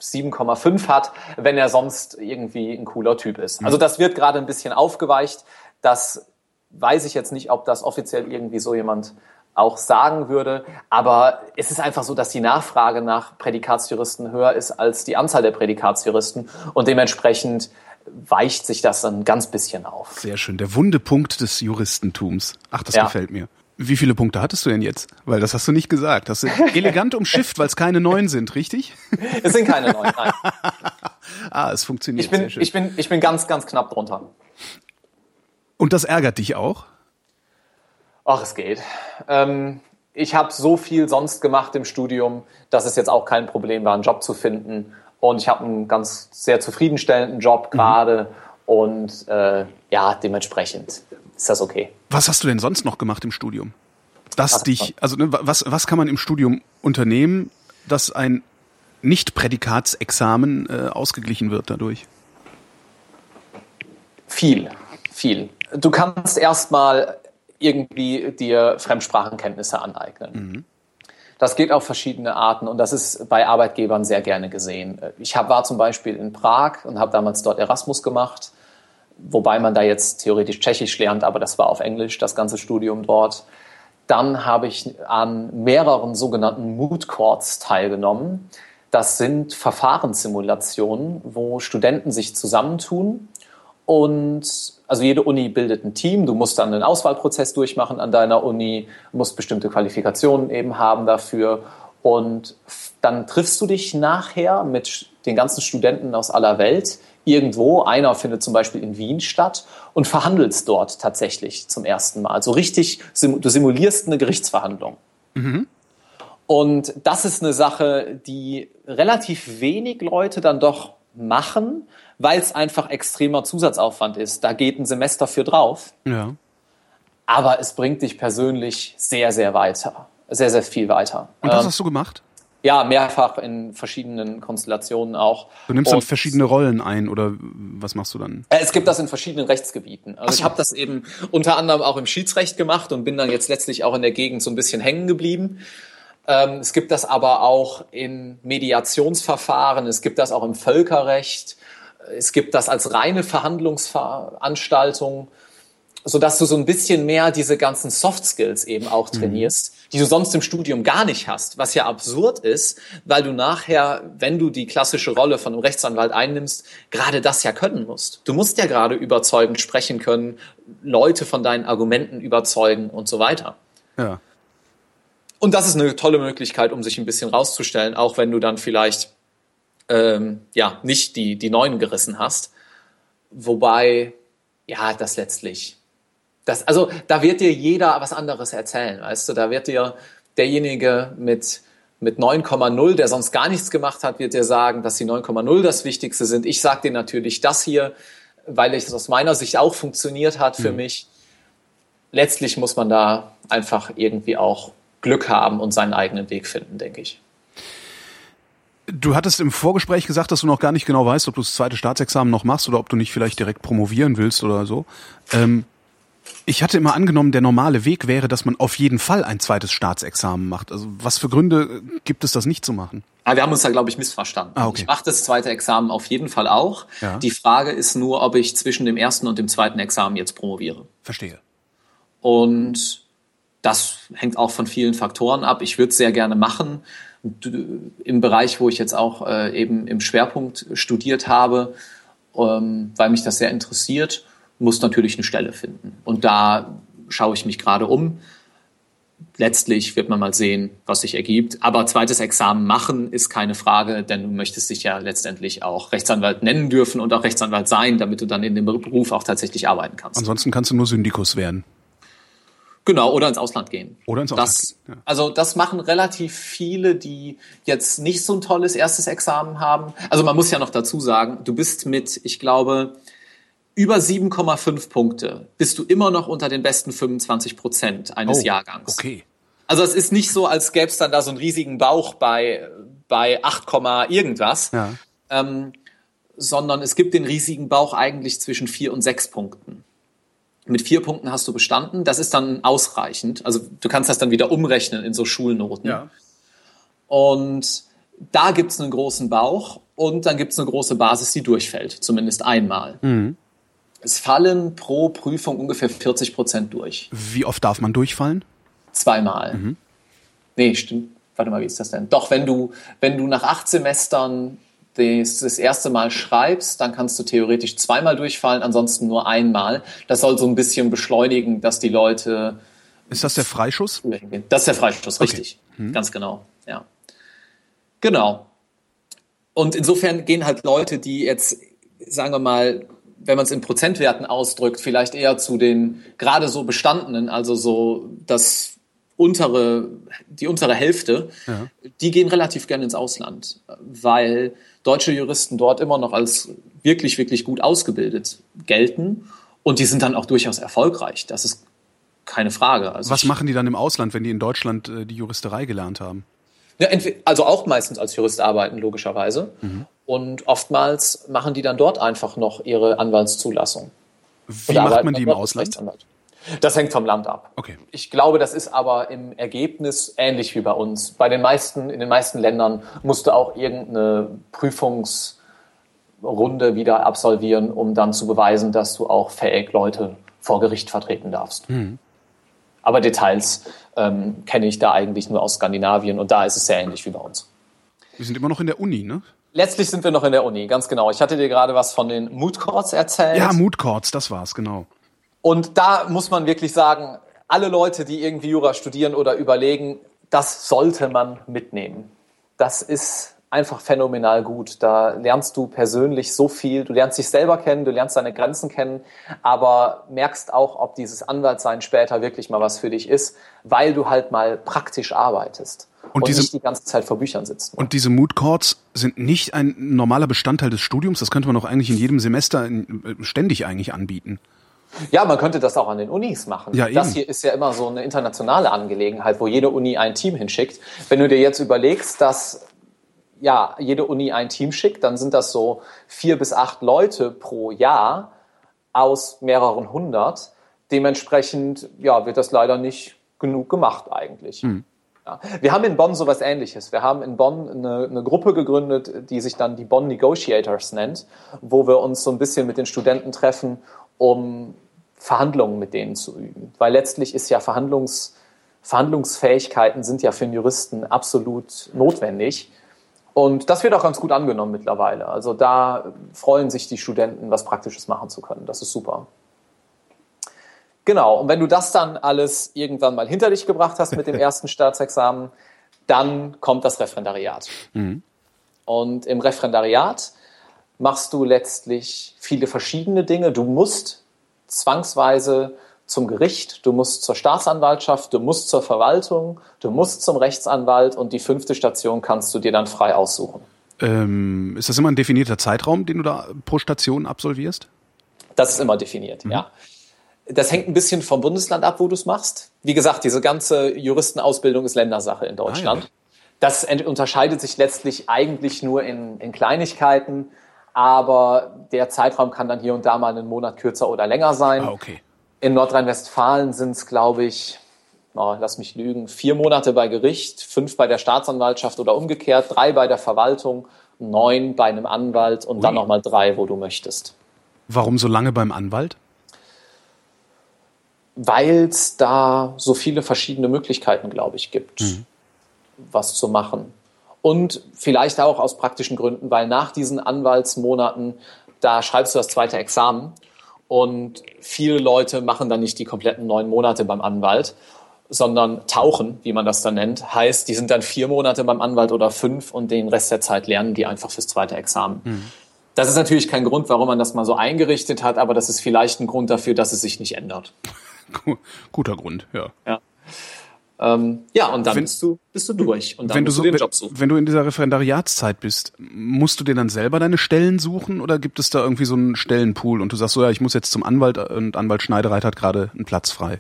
7,5 hat, wenn er sonst irgendwie ein cooler Typ ist. Also das wird gerade ein bisschen aufgeweicht. Das weiß ich jetzt nicht, ob das offiziell irgendwie so jemand auch sagen würde. Aber es ist einfach so, dass die Nachfrage nach Prädikatsjuristen höher ist als die Anzahl der Prädikatsjuristen. Und dementsprechend weicht sich das dann ein ganz bisschen auf. Sehr schön. Der wunde Punkt des Juristentums. Ach, das Ja. gefällt mir. Wie viele Punkte hattest du denn jetzt? Weil das hast du nicht gesagt. Hast du elegant [LAUGHS] umschifft, weil es keine neun sind, richtig? Es sind keine neuen. Nein. [LAUGHS] Ah, es funktioniert. Ich bin, Sehr schön. ich bin, ich bin ganz, ganz knapp drunter. Und das ärgert dich auch? Ach, es geht. Ähm, ich habe so viel sonst gemacht im Studium, dass es jetzt auch kein Problem war, einen Job zu finden. Und ich habe einen ganz sehr zufriedenstellenden Job gerade. Und äh, ja, dementsprechend ist das okay. Was hast du denn sonst noch gemacht im Studium? Das Was- dich, also ne, was, was kann man im Studium unternehmen, dass ein Nicht-Prädikatsexamen äh, ausgeglichen wird dadurch? Viel, viel. Du kannst erstmal irgendwie dir Fremdsprachenkenntnisse aneignen. Das geht auf verschiedene Arten und das ist bei Arbeitgebern sehr gerne gesehen. Ich hab, war zum Beispiel in Prag und habe damals dort Erasmus gemacht, wobei man da jetzt theoretisch Tschechisch lernt, aber das war auf Englisch, das ganze Studium dort. Dann habe ich an mehreren sogenannten Moot Courts teilgenommen. Das sind Verfahrenssimulationen, wo Studenten sich zusammentun und also jede Uni bildet ein Team. Du musst dann einen Auswahlprozess durchmachen an deiner Uni, musst bestimmte Qualifikationen eben haben dafür. Und dann triffst du dich nachher mit den ganzen Studenten aus aller Welt irgendwo. Einer findet zum Beispiel in Wien statt und verhandelst dort tatsächlich zum ersten Mal. So richtig, du simulierst eine Gerichtsverhandlung. Und das ist eine Sache, die relativ wenig Leute dann doch machen, weil es einfach extremer Zusatzaufwand ist. Da geht ein Semester für drauf, Ja. aber es bringt dich persönlich sehr, sehr weiter. Sehr, sehr viel weiter. Und das Ähm, hast du gemacht? ja, mehrfach in verschiedenen Konstellationen auch. Du nimmst dann Und- verschiedene Rollen ein oder was machst du dann? Äh, Es gibt das in verschiedenen Rechtsgebieten. Also ich habe das eben unter anderem auch im Schiedsrecht gemacht und bin dann jetzt letztlich auch in der Gegend so ein bisschen hängen geblieben. Ähm, es gibt das aber auch in Mediationsverfahren, es gibt das auch im Völkerrecht, es gibt das als reine Verhandlungsveranstaltung, sodass du so ein bisschen mehr diese ganzen Soft Skills eben auch mhm. trainierst, mhm. die du sonst im Studium gar nicht hast, was ja absurd ist, weil du nachher, wenn du die klassische Rolle von einem Rechtsanwalt einnimmst, gerade das ja können musst. Du musst ja gerade überzeugend sprechen können, Leute von deinen Argumenten überzeugen und so weiter. Ja. Und das ist eine tolle Möglichkeit, um sich ein bisschen rauszustellen, auch wenn du dann vielleicht ähm, ja nicht die die Neuen gerissen hast. Wobei ja das letztlich das also da wird dir jeder was anderes erzählen, weißt du? Da wird dir derjenige mit mit 9,0, der sonst gar nichts gemacht hat, wird dir sagen, dass die 9,0 das Wichtigste sind. Ich sage dir natürlich das hier, weil es aus meiner Sicht auch funktioniert hat für mhm. mich. Letztlich muss man da einfach irgendwie auch Glück haben und seinen eigenen Weg finden, denke ich. Du hattest im Vorgespräch gesagt, dass du noch gar nicht genau weißt, ob du das zweite Staatsexamen noch machst oder ob du nicht vielleicht direkt promovieren willst oder so. Ähm, ich hatte immer angenommen, der normale Weg wäre, dass man auf jeden Fall ein zweites Staatsexamen macht. Also was für Gründe gibt es, das nicht zu machen? Ah, wir haben uns da, glaube ich, missverstanden. Ah, okay. Ich mache das zweite Examen auf jeden Fall auch. Ja. Die Frage ist nur, ob ich zwischen dem ersten und dem zweiten Examen jetzt promoviere. Verstehe. Und das hängt auch von vielen Faktoren ab. Ich würde es sehr gerne machen. Im Bereich, wo ich jetzt auch äh, eben im Schwerpunkt studiert habe, ähm, weil mich das sehr interessiert, muss natürlich eine Stelle finden. Und da schaue ich mich gerade um. Letztlich wird man mal sehen, was sich ergibt. Aber zweites Examen machen ist keine Frage, denn du möchtest dich ja letztendlich auch Rechtsanwalt nennen dürfen und auch Rechtsanwalt sein, damit du dann in dem Beruf auch tatsächlich arbeiten kannst. Ansonsten kannst du nur Syndikus werden. Genau, oder ins Ausland gehen. Oder ins Ausland das, gehen. Ja. Also das machen relativ viele, die jetzt nicht so ein tolles erstes Examen haben. Also man muss ja noch dazu sagen, du bist mit, ich glaube, über 7,5 Punkte bist du immer noch unter den besten 25 Prozent eines oh, Jahrgangs. Okay. Also es ist nicht so, als gäbe es dann da so einen riesigen Bauch bei, bei 8, irgendwas. Ja. Ähm, sondern es gibt den riesigen Bauch eigentlich zwischen 4 und 6 Punkten. Mit vier Punkten hast du bestanden. Das ist dann ausreichend. Also du kannst das dann wieder umrechnen in so Schulnoten. Ja. Und da gibt's einen großen Bauch und dann gibt's eine große Basis, die durchfällt, zumindest einmal. Mhm. Es fallen pro Prüfung ungefähr 40 Prozent durch. Wie oft darf man durchfallen? Zweimal. Mhm. Nee, stimmt. Warte mal, wie ist das denn? Doch, wenn du, wenn du nach acht Semestern das, das erste Mal schreibst, dann kannst du theoretisch zweimal durchfallen, ansonsten nur einmal. Das soll so ein bisschen beschleunigen, dass die Leute. Ist das der Freischuss? Das ist der Freischuss, richtig. Okay. Hm. Ganz genau, ja. Genau. Und insofern gehen halt Leute, die jetzt, sagen wir mal, wenn man es in Prozentwerten ausdrückt, vielleicht eher zu den gerade so bestandenen, also so das untere, die untere Hälfte, ja. die gehen relativ gerne ins Ausland, weil deutsche Juristen dort immer noch als wirklich, wirklich gut ausgebildet gelten und die sind dann auch durchaus erfolgreich. Das ist keine Frage. Also Was machen die dann im Ausland, wenn die in Deutschland äh, die Juristerei gelernt haben? Ja, also auch meistens als Jurist arbeiten, logischerweise. Mhm. Und oftmals machen die dann dort einfach noch ihre Anwaltszulassung. Wie macht man die im Ausland? Das hängt vom Land ab. Okay. Ich glaube, das ist aber im Ergebnis ähnlich wie bei uns. Bei den meisten, in den meisten Ländern musst du auch irgendeine Prüfungsrunde wieder absolvieren, um dann zu beweisen, dass du auch fähig Leute vor Gericht vertreten darfst. Mhm. Aber Details ähm, kenne ich da eigentlich nur aus Skandinavien und da ist es sehr ähnlich wie bei uns. Wir sind immer noch in der Uni, ne? Letztlich sind wir noch in der Uni, ganz genau. Ich hatte dir gerade was von den Mood Courts erzählt. Ja, Mood Courts, das war's, genau. Und da muss man wirklich sagen, alle Leute, die irgendwie Jura studieren oder überlegen, das sollte man mitnehmen. Das ist einfach phänomenal gut. Da lernst du persönlich so viel. Du lernst dich selber kennen, du lernst deine Grenzen kennen, aber merkst auch, ob dieses Anwaltsein später wirklich mal was für dich ist, weil du halt mal praktisch arbeitest und, und diese, nicht die ganze Zeit vor Büchern sitzt. Und diese Mood Courts sind nicht ein normaler Bestandteil des Studiums. Das könnte man auch eigentlich in jedem Semester ständig eigentlich anbieten. Ja, man könnte das auch an den Unis machen. Ja, das hier ist ja immer so eine internationale Angelegenheit, wo jede Uni ein Team hinschickt. Wenn du dir jetzt überlegst, dass ja, jede Uni ein Team schickt, dann sind das so vier bis acht Leute pro Jahr aus mehreren hundert. Dementsprechend ja, wird das leider nicht genug gemacht eigentlich. Hm. Ja. Wir haben in Bonn sowas ähnliches. Wir haben in Bonn eine, eine, Gruppe gegründet, die sich dann die Bonn Negotiators nennt, wo wir uns so ein bisschen mit den Studenten treffen, um Verhandlungen mit denen zu üben. Weil letztlich ist ja Verhandlungs, Verhandlungsfähigkeiten sind ja für einen Juristen absolut notwendig. Und das wird auch ganz gut angenommen mittlerweile. Also da freuen sich die Studenten, was Praktisches machen zu können. Das ist super. Genau, und wenn du das dann alles irgendwann mal hinter dich gebracht hast mit dem [LAUGHS] ersten Staatsexamen, dann kommt das Referendariat. Mhm. Und im Referendariat machst du letztlich viele verschiedene Dinge. Du musst zwangsweise zum Gericht, du musst zur Staatsanwaltschaft, du musst zur Verwaltung, du musst zum Rechtsanwalt und die fünfte Station kannst du dir dann frei aussuchen. Ähm, ist das immer ein definierter Zeitraum, den du da pro Station absolvierst? Das ist immer definiert, mhm. ja. Das hängt ein bisschen vom Bundesland ab, wo du es machst. Wie gesagt, diese ganze Juristenausbildung ist Ländersache in Deutschland. Ah, ja. Das unterscheidet sich letztlich eigentlich nur in, in Kleinigkeiten, aber der Zeitraum kann dann hier und da mal einen Monat kürzer oder länger sein. Ah, okay. In Nordrhein-Westfalen sind es, glaube ich, oh, lass mich lügen, vier Monate bei Gericht, fünf bei der Staatsanwaltschaft oder umgekehrt, drei bei der Verwaltung, neun bei einem Anwalt und Ui. dann nochmal drei, wo du möchtest. Warum so lange beim Anwalt? Weil es da so viele verschiedene Möglichkeiten, glaube ich, gibt, mhm. was zu machen. Und vielleicht auch aus praktischen Gründen, weil nach diesen Anwaltsmonaten, da schreibst du das zweite Examen und viele Leute machen dann nicht die kompletten neun Monate beim Anwalt, sondern tauchen, wie man das dann nennt. Heißt, die sind dann vier Monate beim Anwalt oder fünf und den Rest der Zeit lernen die einfach fürs zweite Examen. Mhm. Das ist natürlich kein Grund, warum man das mal so eingerichtet hat, aber das ist vielleicht ein Grund dafür, dass es sich nicht ändert. [LAUGHS] Guter Grund, ja. Ja. Ähm, ja, und dann wenn, bist, du, bist du durch und dann wenn du, so, du den Job suchen. Wenn du in dieser Referendariatszeit bist, musst du dir dann selber deine Stellen suchen oder gibt es da irgendwie so einen Stellenpool und du sagst so, ja, ich muss jetzt zum Anwalt und Anwalt Schneidereit hat gerade einen Platz frei?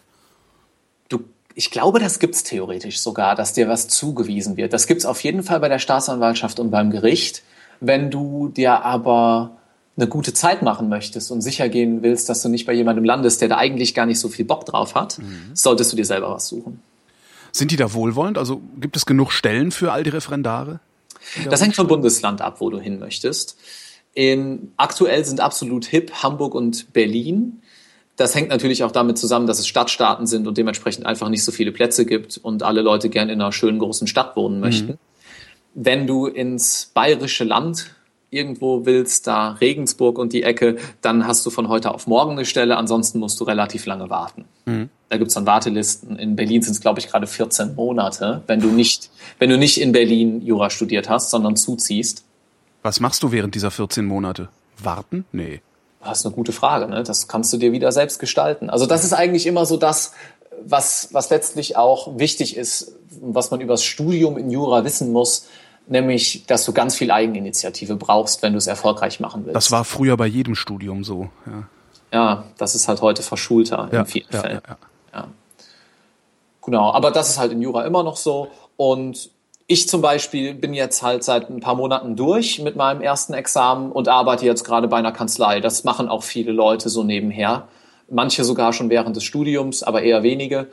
Du, ich glaube, das gibt's theoretisch sogar, dass dir was zugewiesen wird. Das gibt's auf jeden Fall bei der Staatsanwaltschaft und beim Gericht. Wenn du dir aber eine gute Zeit machen möchtest und sicher gehen willst, dass du nicht bei jemandem landest, der da eigentlich gar nicht so viel Bock drauf hat, mhm. solltest du dir selber was suchen. Sind die da wohlwollend? Also gibt es genug Stellen für all die Referendare? Das hängt vom Bundesland ab, wo du hin möchtest. In, aktuell sind absolut hip Hamburg und Berlin. Das hängt natürlich auch damit zusammen, dass es Stadtstaaten sind und dementsprechend einfach nicht so viele Plätze gibt und alle Leute gern in einer schönen großen Stadt wohnen möchten. Mhm. Wenn du ins bayerische Land irgendwo willst, da Regensburg und die Ecke, dann hast du von heute auf morgen eine Stelle, ansonsten musst du relativ lange warten. Mhm. Da gibt's dann Wartelisten. In Berlin sind es, glaube ich, gerade 14 Monate, wenn du nicht, wenn du nicht in Berlin Jura studiert hast, sondern zuziehst. Was machst du während dieser 14 Monate? Warten? Nee. Das ist eine gute Frage, ne? Das kannst du dir wieder selbst gestalten. Also das ist eigentlich immer so das, was, was letztlich auch wichtig ist, was man über das Studium in Jura wissen muss nämlich, dass du ganz viel Eigeninitiative brauchst, wenn du es erfolgreich machen willst. Das war früher bei jedem Studium so. Ja, ja das ist halt heute verschulter ja, in vielen ja, Fällen. Ja, Genau, aber das ist halt in Jura immer noch so. Und ich zum Beispiel bin jetzt halt seit ein paar Monaten durch mit meinem ersten Examen und arbeite jetzt gerade bei einer Kanzlei. Das machen auch viele Leute so nebenher. Manche sogar schon während des Studiums, aber eher wenige.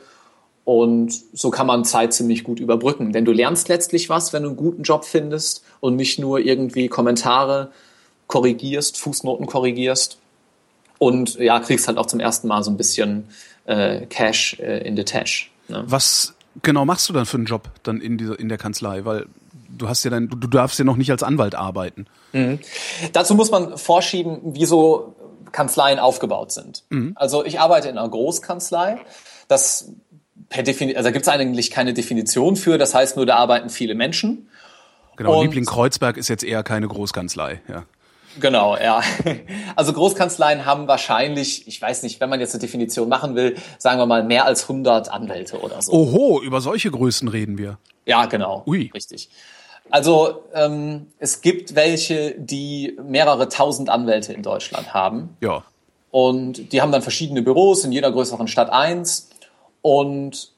Und so kann man Zeit ziemlich gut überbrücken. Denn du lernst letztlich was, wenn du einen guten Job findest und nicht nur irgendwie Kommentare korrigierst, Fußnoten korrigierst. Und ja, kriegst halt auch zum ersten Mal so ein bisschen äh, Cash äh, in the Tash. Ne? Was genau machst du dann für einen Job dann in, dieser, in der Kanzlei? Weil du hast ja dann, du, du darfst ja noch nicht als Anwalt arbeiten. Mhm. Dazu muss man vorschieben, wie so Kanzleien aufgebaut sind. Mhm. Also ich arbeite in einer Großkanzlei. Das per Definition, also da gibt es eigentlich keine Definition für, das heißt nur, da arbeiten viele Menschen. Genau, und Liebling Kreuzberg ist jetzt eher keine Großkanzlei, ja. Genau, ja. [LAUGHS] Also Großkanzleien haben wahrscheinlich, ich weiß nicht, wenn man jetzt eine Definition machen will, sagen wir mal mehr als 100 Anwälte oder so. Oho, über solche Größen reden wir. Ja, genau. Ui. Richtig. Also ähm, es gibt welche, die mehrere tausend Anwälte in Deutschland haben. Ja. Und die haben dann verschiedene Büros in jeder größeren Stadt eins. Und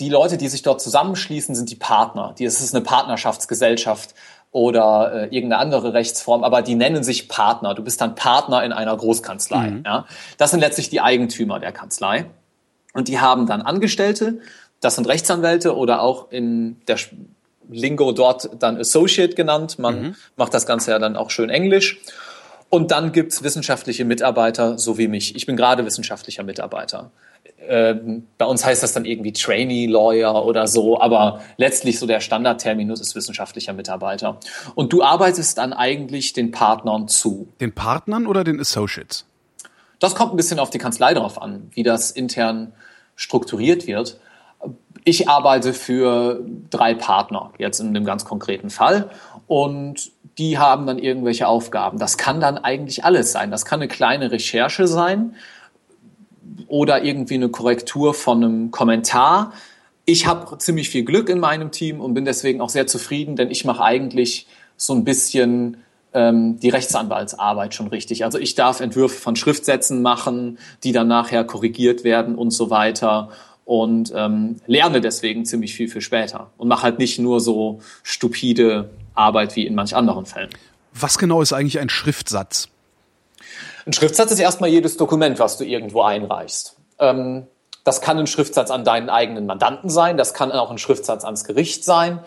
die Leute, die sich dort zusammenschließen, sind die Partner. Die, es ist eine Partnerschaftsgesellschaft oder äh, irgendeine andere Rechtsform, aber die nennen sich Partner. Du bist dann Partner in einer Großkanzlei. Mhm. Ja? Das sind letztlich die Eigentümer der Kanzlei. Und die haben dann Angestellte, Das sind Rechtsanwälte oder auch in der Lingo dort dann Associate genannt. Man mhm. macht das Ganze ja dann auch schön Englisch. Und dann gibt's wissenschaftliche Mitarbeiter, so wie mich. Ich bin gerade wissenschaftlicher Mitarbeiter. Ähm, bei uns heißt das dann irgendwie Trainee Lawyer oder so, aber letztlich so der Standardterminus ist wissenschaftlicher Mitarbeiter. Und du arbeitest dann eigentlich den Partnern zu. Den Partnern oder den Associates? Das kommt ein bisschen auf die Kanzlei drauf an, wie das intern strukturiert wird. Ich arbeite für drei Partner, jetzt in dem ganz konkreten Fall. Und die haben dann irgendwelche Aufgaben. Das kann dann eigentlich alles sein. Das kann eine kleine Recherche sein oder irgendwie eine Korrektur von einem Kommentar. Ich habe ziemlich viel Glück in meinem Team und bin deswegen auch sehr zufrieden, denn ich mache eigentlich so ein bisschen ähm, die Rechtsanwaltsarbeit schon richtig. Also ich darf Entwürfe von Schriftsätzen machen, die dann nachher korrigiert werden und so weiter und ähm, lerne deswegen ziemlich viel für später und mache halt nicht nur so stupide Arbeit wie in manch anderen Fällen. Was genau ist eigentlich ein Schriftsatz? Ein Schriftsatz ist erstmal jedes Dokument, was du irgendwo einreichst. Ähm, das kann ein Schriftsatz an deinen eigenen Mandanten sein, das kann auch ein Schriftsatz ans Gericht sein.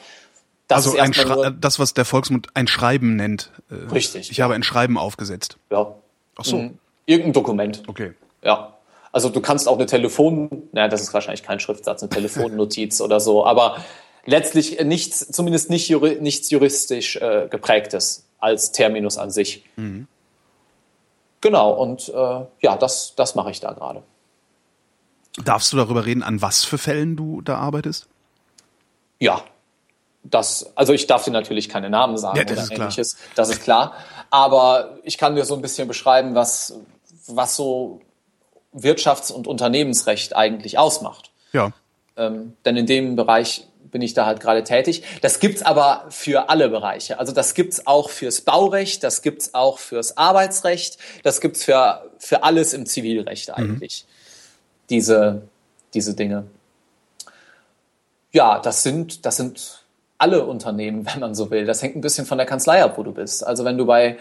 Das also ein das, was der Volksmund ein Schreiben nennt. Äh, Richtig. Ich ja. habe ein Schreiben aufgesetzt. Ja. Ach so. Mhm. Irgendein Dokument. Okay. Ja. Also du kannst auch eine Telefon, naja, das ist wahrscheinlich kein Schriftsatz, eine Telefonnotiz [LAUGHS] oder so, aber letztlich nichts, zumindest nicht juri nichts juristisch äh, geprägtes als Terminus an sich. Mhm. Genau, und äh, ja, das, das mache ich da gerade. Darfst du darüber reden, an was für Fällen du da arbeitest? Ja, das, also ich darf dir natürlich keine Namen sagen ja, das oder ähnliches, klar. das ist klar. Aber ich kann dir so ein bisschen beschreiben, was, was so Wirtschafts- und Unternehmensrecht eigentlich ausmacht. Ja. Ähm, denn in dem Bereich bin ich da halt gerade tätig. Das gibt's aber für alle Bereiche. Also das gibt's auch fürs Baurecht, das gibt's auch fürs Arbeitsrecht, das gibt's für, für alles im Zivilrecht mhm. eigentlich. Mhm. Diese, diese Dinge. Ja, das sind, das sind alle Unternehmen, wenn man so will. Das hängt ein bisschen von der Kanzlei ab, wo du bist. Also wenn du bei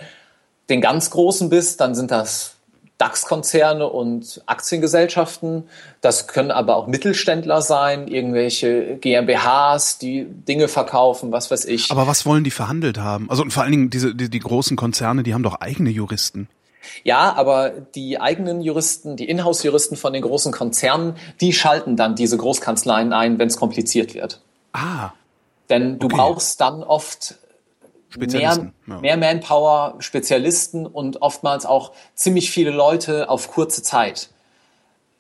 den ganz Großen bist, dann sind das DAX-Konzerne und Aktiengesellschaften. Das können aber auch Mittelständler sein, irgendwelche GmbHs, die Dinge verkaufen, was weiß ich. Aber was wollen die verhandelt haben? Also und vor allen Dingen diese die, die großen Konzerne, die haben doch eigene Juristen. Ja, aber die eigenen Juristen, die Inhouse-Juristen von den großen Konzernen, die schalten dann diese Großkanzleien ein, wenn es kompliziert wird. Ah. Denn du okay. brauchst dann oft mehr, ja. mehr Manpower, Spezialisten und oftmals auch ziemlich viele Leute auf kurze Zeit.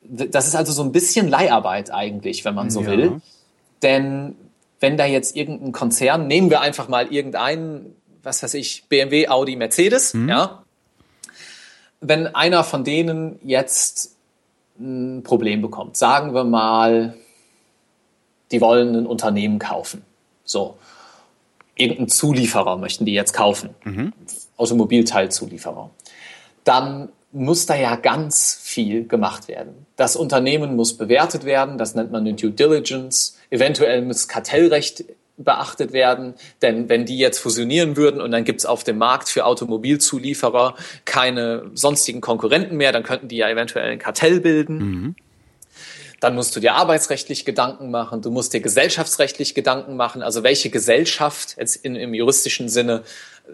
Das ist also so ein bisschen Leiharbeit eigentlich, wenn man so ja. will. Denn wenn da jetzt irgendein Konzern, nehmen wir einfach mal irgendeinen, was weiß ich, BMW, Audi, Mercedes, mhm. ja. Wenn einer von denen jetzt ein Problem bekommt, sagen wir mal, die wollen ein Unternehmen kaufen. So irgendeinen Zulieferer möchten die jetzt kaufen, mhm. Automobilteilzulieferer, dann muss da ja ganz viel gemacht werden. Das Unternehmen muss bewertet werden, das nennt man eine Due Diligence. Eventuell muss Kartellrecht beachtet werden, denn wenn die jetzt fusionieren würden und dann gibt's auf dem Markt für Automobilzulieferer keine sonstigen Konkurrenten mehr, dann könnten die ja eventuell ein Kartell bilden. Mhm. Dann musst du dir arbeitsrechtlich Gedanken machen, du musst dir gesellschaftsrechtlich Gedanken machen, also welche Gesellschaft jetzt in, im juristischen Sinne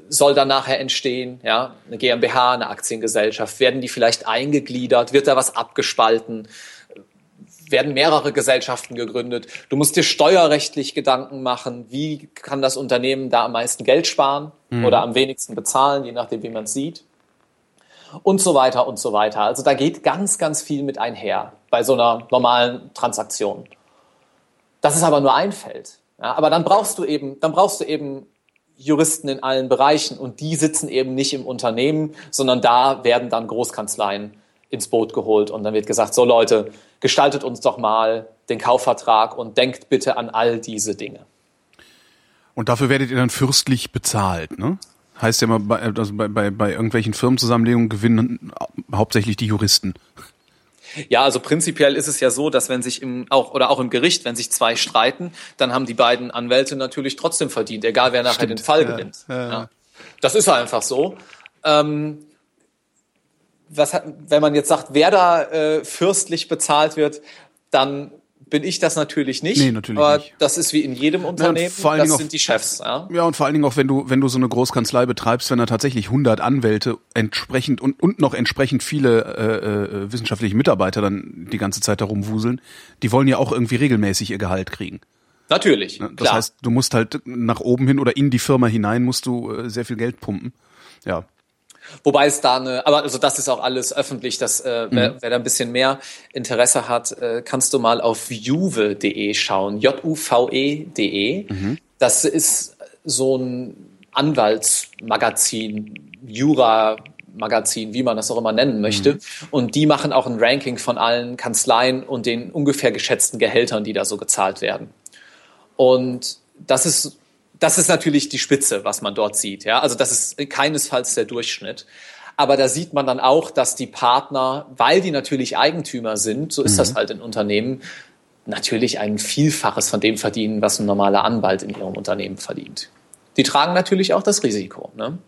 soll da nachher entstehen, ja, eine GmbH, eine Aktiengesellschaft, werden die vielleicht eingegliedert, wird da was abgespalten, werden mehrere Gesellschaften gegründet. Du musst dir steuerrechtlich Gedanken machen, wie kann das Unternehmen da am meisten Geld sparen mhm. oder am wenigsten bezahlen, je nachdem, wie man es sieht und so weiter und so weiter. Also da geht ganz, ganz viel mit einher bei so einer normalen Transaktion. Das ist aber nur ein Feld. Ja, aber dann brauchst du eben, dann brauchst du eben Juristen in allen Bereichen und die sitzen eben nicht im Unternehmen, sondern da werden dann Großkanzleien ins Boot geholt und dann wird gesagt, so Leute, gestaltet uns doch mal den Kaufvertrag und denkt bitte an all diese Dinge. Und dafür werdet ihr dann fürstlich bezahlt, ne? Heißt ja immer, bei, also bei, bei, bei irgendwelchen Firmenzusammenlegungen gewinnen hauptsächlich die Juristen. Ja, also prinzipiell ist es ja so, dass wenn sich im auch oder auch im Gericht, wenn sich zwei streiten, dann haben die beiden Anwälte natürlich trotzdem verdient, egal wer nachher Stimmt. den Fall gewinnt. Ja, ja. Das ist einfach so. Ähm, was wenn man jetzt sagt, wer da äh, fürstlich bezahlt wird, dann bin ich das natürlich nicht. Nee, natürlich aber nicht. das ist wie in jedem Unternehmen. vor allen das sind die Chefs. Ja? Ja, und vor allen Dingen auch, wenn du, wenn du so eine Großkanzlei betreibst, wenn da tatsächlich 100 Anwälte entsprechend und, und noch entsprechend viele äh, äh, wissenschaftliche Mitarbeiter dann die ganze Zeit darum wuseln, die wollen ja auch irgendwie regelmäßig ihr Gehalt kriegen. Natürlich. Ne? Das klar. heißt, du musst halt nach oben hin oder in die Firma hinein musst du äh, sehr viel Geld pumpen. Ja. Wobei es da eine, aber also das ist auch alles öffentlich, dass äh, Mhm. wer, wer da ein bisschen mehr Interesse hat, äh, kannst du mal auf juve.de schauen, J-U-V-E.de. Mhm. Das ist so ein Anwaltsmagazin, Jura-Magazin, wie man das auch immer nennen möchte. Mhm. Und die machen auch ein Ranking von allen Kanzleien und den ungefähr geschätzten Gehältern, die da so gezahlt werden. Und das ist, das ist natürlich die Spitze, was man dort sieht. Ja, also das ist keinesfalls der Durchschnitt. Aber da sieht man dann auch, dass die Partner, weil die natürlich Eigentümer sind, so ist das halt in Unternehmen, natürlich ein Vielfaches von dem verdienen, was ein normaler Anwalt in ihrem Unternehmen verdient. Die tragen natürlich auch das Risiko. Ne?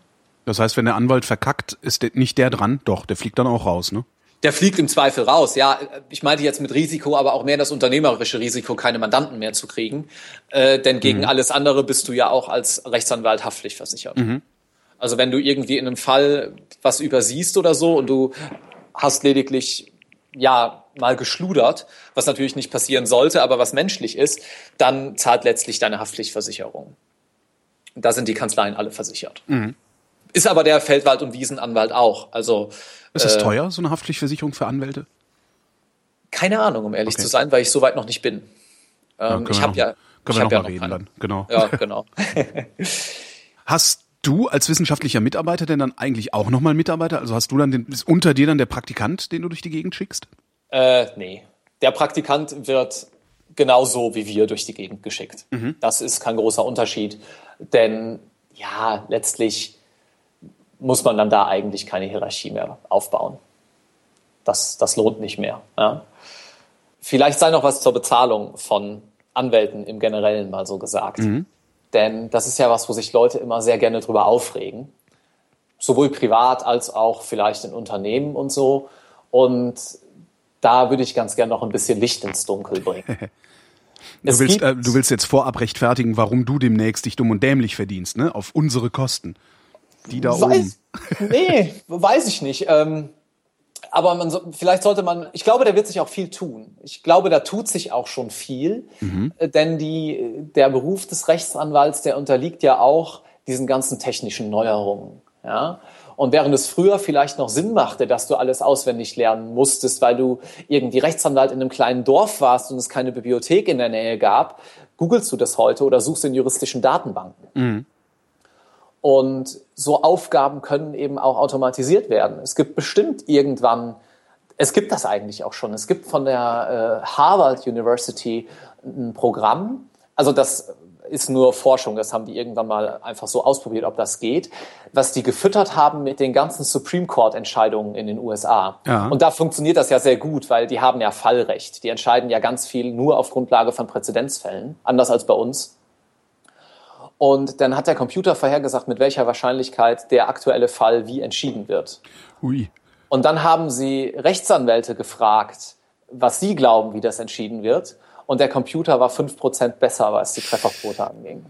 Das heißt, wenn der Anwalt verkackt, ist nicht der dran, doch, der fliegt dann auch raus, ne? Der fliegt im Zweifel raus. Ja, ich meinte jetzt mit Risiko, aber auch mehr das unternehmerische Risiko, keine Mandanten mehr zu kriegen. Äh, denn gegen alles andere bist du ja auch als Rechtsanwalt haftpflichtversichert. Also wenn du irgendwie in einem Fall was übersiehst oder so und du hast lediglich ja mal geschludert, was natürlich nicht passieren sollte, aber was menschlich ist, dann zahlt letztlich deine Haftpflichtversicherung. Da sind die Kanzleien alle versichert. Ist aber der Feldwald- und Wiesenanwalt auch. Also Ist es teuer, so eine Haftpflichtversicherung für Anwälte? Keine Ahnung, um ehrlich Okay. zu sein, weil ich so weit noch nicht bin. Ja, Ähm, können ich wir habe ja, Können wir noch ja mal noch reden keinen. dann, genau. Ja, genau. [LAUGHS] [LAUGHS] Hast du als wissenschaftlicher Mitarbeiter denn dann eigentlich auch nochmal Mitarbeiter? Also hast du dann den, ist unter dir dann der Praktikant, den du durch die Gegend schickst? äh, nee, der Praktikant wird genauso wie wir durch die Gegend geschickt. Das ist kein großer Unterschied, denn ja, letztlich muss man dann da eigentlich keine Hierarchie mehr aufbauen. Das, das lohnt nicht mehr. Ja. Vielleicht sei noch was zur Bezahlung von Anwälten im Generellen mal so gesagt. Denn das ist ja was, wo sich Leute immer sehr gerne drüber aufregen. Sowohl privat als auch vielleicht in Unternehmen und so. Und da würde ich ganz gerne noch ein bisschen Licht ins Dunkel bringen. [LAUGHS] Du willst, äh, du willst jetzt vorab rechtfertigen, warum du demnächst dich dumm und dämlich verdienst, ne? Auf unsere Kosten. Die da oben. Weiß, nee, weiß ich nicht. Ähm, aber man vielleicht sollte man, ich glaube, da wird sich auch viel tun. Ich glaube, da tut sich auch schon viel, äh, denn die, der Beruf des Rechtsanwalts, der unterliegt ja auch diesen ganzen technischen Neuerungen. Ja? Und während es früher vielleicht noch Sinn machte, dass du alles auswendig lernen musstest, weil du irgendwie Rechtsanwalt in einem kleinen Dorf warst und es keine Bibliothek in der Nähe gab, googelst du das heute oder suchst in juristischen Datenbanken. Und so Aufgaben können eben auch automatisiert werden. Es gibt bestimmt irgendwann, es gibt das eigentlich auch schon. Es gibt von der äh, Harvard University ein Programm. Also das ist nur Forschung. Das haben die irgendwann mal einfach so ausprobiert, ob das geht. Was die gefüttert haben mit den ganzen Supreme Court Entscheidungen in den USA. Ja. Und da funktioniert das ja sehr gut, weil die haben ja Fallrecht. Die entscheiden ja ganz viel nur auf Grundlage von Präzedenzfällen. Anders als bei uns. Und dann hat der Computer vorhergesagt, mit welcher Wahrscheinlichkeit der aktuelle Fall wie entschieden wird. Ui. Und dann haben sie Rechtsanwälte gefragt, was sie glauben, wie das entschieden wird. Und der Computer war 5% besser, was die Trefferquote anging.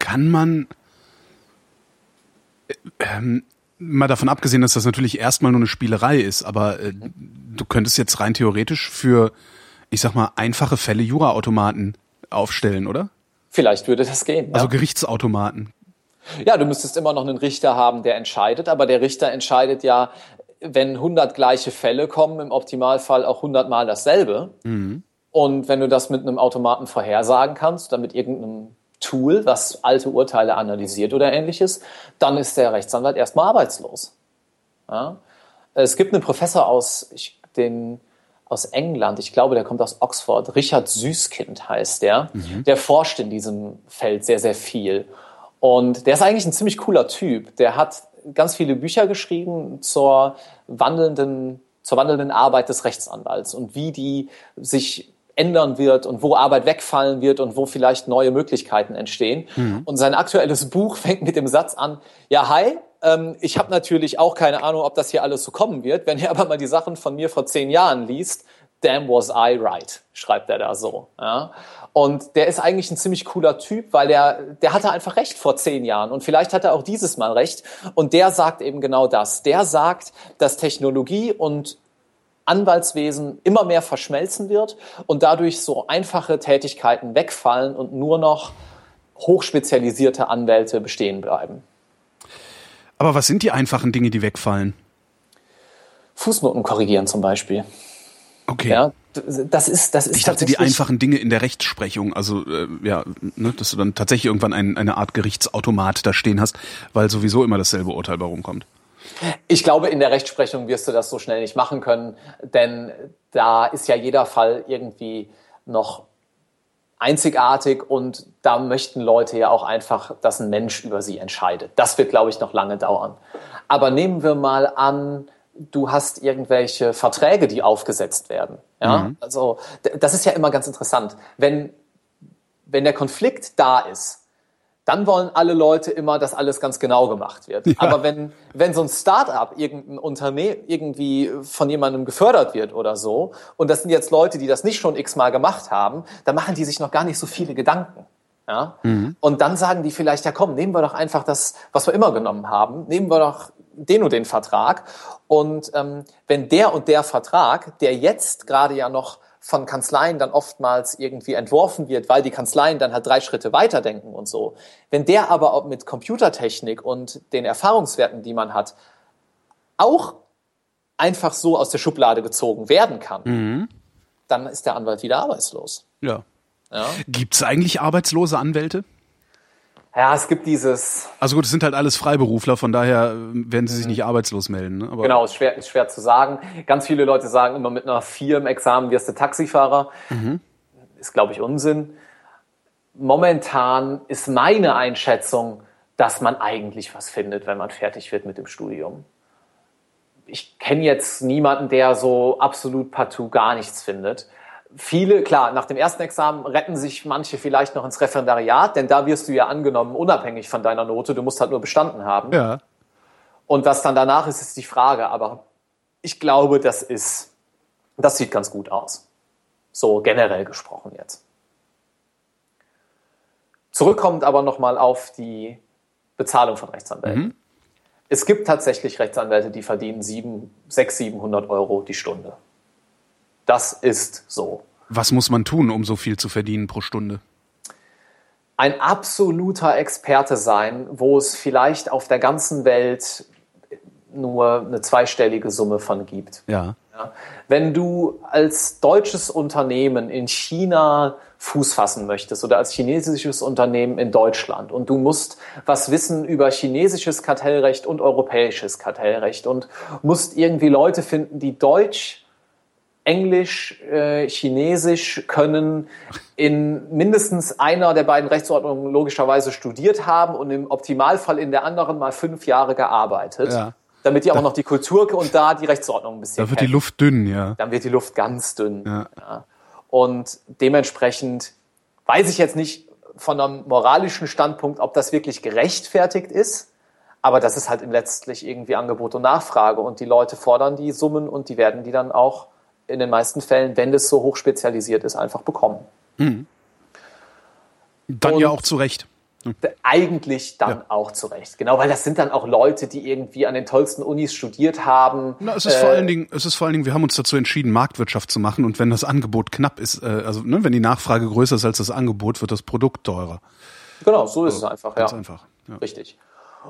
Kann man, äh, ähm, mal davon abgesehen, dass das natürlich erstmal nur eine Spielerei ist, aber äh, du könntest jetzt rein theoretisch für, ich sag mal, einfache Fälle Juraautomaten aufstellen, oder? Vielleicht würde das gehen. Also ja. Gerichtsautomaten. ja, du müsstest immer noch einen Richter haben, der entscheidet. Aber der Richter entscheidet ja, wenn 100 gleiche Fälle kommen, im Optimalfall auch 100 Mal dasselbe. Und wenn du das mit einem Automaten vorhersagen kannst oder mit irgendeinem Tool, was alte Urteile analysiert oder ähnliches, dann ist der Rechtsanwalt erstmal arbeitslos. Ja? Es gibt einen Professor aus, den, aus England, ich glaube, der kommt aus Oxford, Richard Süßkind heißt der, der forscht in diesem Feld sehr, sehr viel. Und der ist eigentlich ein ziemlich cooler Typ. Der hat ganz viele Bücher geschrieben zur wandelnden, zur wandelnden Arbeit des Rechtsanwalts und wie die sich ändern wird und wo Arbeit wegfallen wird und wo vielleicht neue Möglichkeiten entstehen. Und sein aktuelles Buch [LAUGHS] fängt mit dem Satz an, ja, hi, ähm, ich habe natürlich auch keine Ahnung, ob das hier alles so kommen wird. Wenn ihr [LAUGHS] aber mal die Sachen von mir vor zehn Jahren liest, damn was I right, schreibt er da so. Ja? Und der ist eigentlich ein ziemlich cooler Typ, weil der, der hatte einfach recht vor zehn Jahren und vielleicht hat er auch dieses Mal recht. Und der sagt eben genau das. Der sagt, dass Technologie und Anwaltswesen immer mehr verschmelzen wird und dadurch so einfache Tätigkeiten wegfallen und nur noch hochspezialisierte Anwälte bestehen bleiben. Aber was sind die einfachen Dinge, die wegfallen? Fußnoten korrigieren zum Beispiel. Okay. Ja, das ist, das ist ich dachte, die einfachen Dinge in der Rechtsprechung, also äh, ja, ne, dass du dann tatsächlich irgendwann ein, eine Art Gerichtsautomat da stehen hast, weil sowieso immer dasselbe Urteil bei rumkommt. Ich glaube, in der Rechtsprechung wirst du das so schnell nicht machen können, denn da ist ja jeder Fall irgendwie noch einzigartig und da möchten Leute ja auch einfach, dass ein Mensch über sie entscheidet. Das wird, glaube ich, noch lange dauern. Aber nehmen wir mal an, du hast irgendwelche Verträge, die aufgesetzt werden. Ja, mhm. also das ist ja immer ganz interessant. Wenn, wenn der Konflikt da ist, dann wollen alle Leute immer, dass alles ganz genau gemacht wird. Ja. Aber wenn, wenn so ein Start-up, irgendein Unternehmen irgendwie von jemandem gefördert wird oder so, und das sind jetzt Leute, die das nicht schon x-mal gemacht haben, dann machen die sich noch gar nicht so viele Gedanken. Ja? Mhm. Und dann sagen die vielleicht, ja komm, nehmen wir doch einfach das, was wir immer genommen haben, nehmen wir doch den und den Vertrag. Und ähm, wenn der und der Vertrag, der jetzt gerade ja noch von Kanzleien dann oftmals irgendwie entworfen wird, weil die Kanzleien dann halt drei Schritte weiterdenken und so. Wenn der aber auch mit Computertechnik und den Erfahrungswerten, die man hat, auch einfach so aus der Schublade gezogen werden kann, mhm. dann ist der Anwalt wieder arbeitslos. Ja. ja. Gibt es eigentlich arbeitslose Anwälte? Ja, es gibt dieses. Also gut, es sind halt alles Freiberufler, von daher äh, werden sie sich nicht arbeitslos melden. Ne? Aber genau, ist schwer, ist schwer zu sagen. Ganz viele Leute sagen immer, mit einer 4 im Examen wirst du Taxifahrer. Mhm. Ist, glaube ich, Unsinn. Momentan ist meine Einschätzung, dass man eigentlich was findet, wenn man fertig wird mit dem Studium. Ich kenne jetzt niemanden, der so absolut partout gar nichts findet viele, klar, nach dem ersten Examen retten sich manche vielleicht noch ins Referendariat, denn da wirst du ja angenommen, unabhängig von deiner Note. Du musst halt nur bestanden haben. Ja. Und was dann danach ist, ist die Frage. Aber ich glaube, das ist, das sieht ganz gut aus. So generell gesprochen jetzt. Zurückkommt aber nochmal auf die Bezahlung von Rechtsanwälten. Mhm. Es gibt tatsächlich Rechtsanwälte, die verdienen 600, 700 Euro die Stunde. Das ist so. Was muss man tun, um so viel zu verdienen pro Stunde? Ein absoluter Experte sein, wo es vielleicht auf der ganzen Welt nur eine zweistellige Summe von gibt. Ja. ja. Wenn du als deutsches Unternehmen in China Fuß fassen möchtest oder als chinesisches Unternehmen in Deutschland und du musst was wissen über chinesisches Kartellrecht und europäisches Kartellrecht und musst irgendwie Leute finden, die Deutsch Englisch, äh, Chinesisch können in mindestens einer der beiden Rechtsordnungen logischerweise studiert haben und im Optimalfall in der anderen mal fünf Jahre gearbeitet. Ja. Damit die auch da, noch die Kultur und da die Rechtsordnung ein bisschen. Da wird kennen. die Luft dünn, ja. Dann wird die Luft ganz dünn. Ja. ja. Und dementsprechend weiß ich jetzt nicht von einem moralischen Standpunkt, ob das wirklich gerechtfertigt ist. Aber das ist halt letztlich irgendwie Angebot und Nachfrage und die Leute fordern die Summen und die werden die dann auch in den meisten Fällen, wenn das so hoch spezialisiert ist, einfach bekommen. Mhm. Dann Und ja auch zu Recht. Hm. Eigentlich dann ja. auch zu Recht. Genau, weil das sind dann auch Leute, die irgendwie an den tollsten Unis studiert haben. Na, es ist äh, vor allen Dingen, es ist vor allen Dingen, wir haben uns dazu entschieden, Marktwirtschaft zu machen und wenn das Angebot knapp ist, äh, also ne, wenn die Nachfrage größer ist als das Angebot, wird das Produkt teurer. Genau, so ist also, es einfach. Ganz ja. einfach. Ja. Richtig.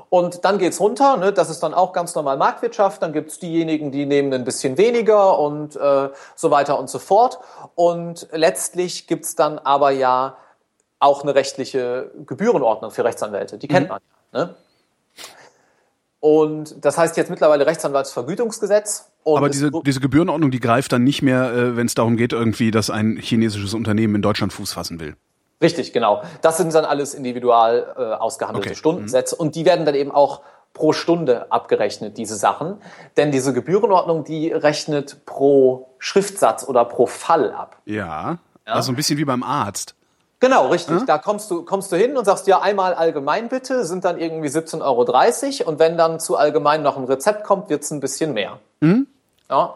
Und dann geht's runter, ne? das ist dann auch ganz normal Marktwirtschaft. Dann gibt's diejenigen, die nehmen ein bisschen weniger und äh, so weiter und so fort. Und letztlich gibt's dann aber ja auch eine rechtliche Gebührenordnung für Rechtsanwälte. Die kennt mhm. man ja. Ne? Und das heißt jetzt mittlerweile Rechtsanwaltsvergütungsgesetz. aber diese, diese Gebührenordnung, die greift dann nicht mehr, äh, wenn es darum geht, irgendwie, dass ein chinesisches Unternehmen in Deutschland Fuß fassen will. Richtig, genau. Das sind dann alles individual äh, ausgehandelte okay. Stundensätze mhm. und die werden dann eben auch pro Stunde abgerechnet, diese Sachen. Denn diese Gebührenordnung, die rechnet pro Schriftsatz oder pro Fall ab. Ja, ja. also ein bisschen wie beim Arzt. Genau, richtig. Da kommst du, kommst du hin und sagst ja einmal allgemein bitte, sind dann irgendwie 17,30 Euro und wenn dann zu allgemein noch ein Rezept kommt, wird's ein bisschen mehr. Ja.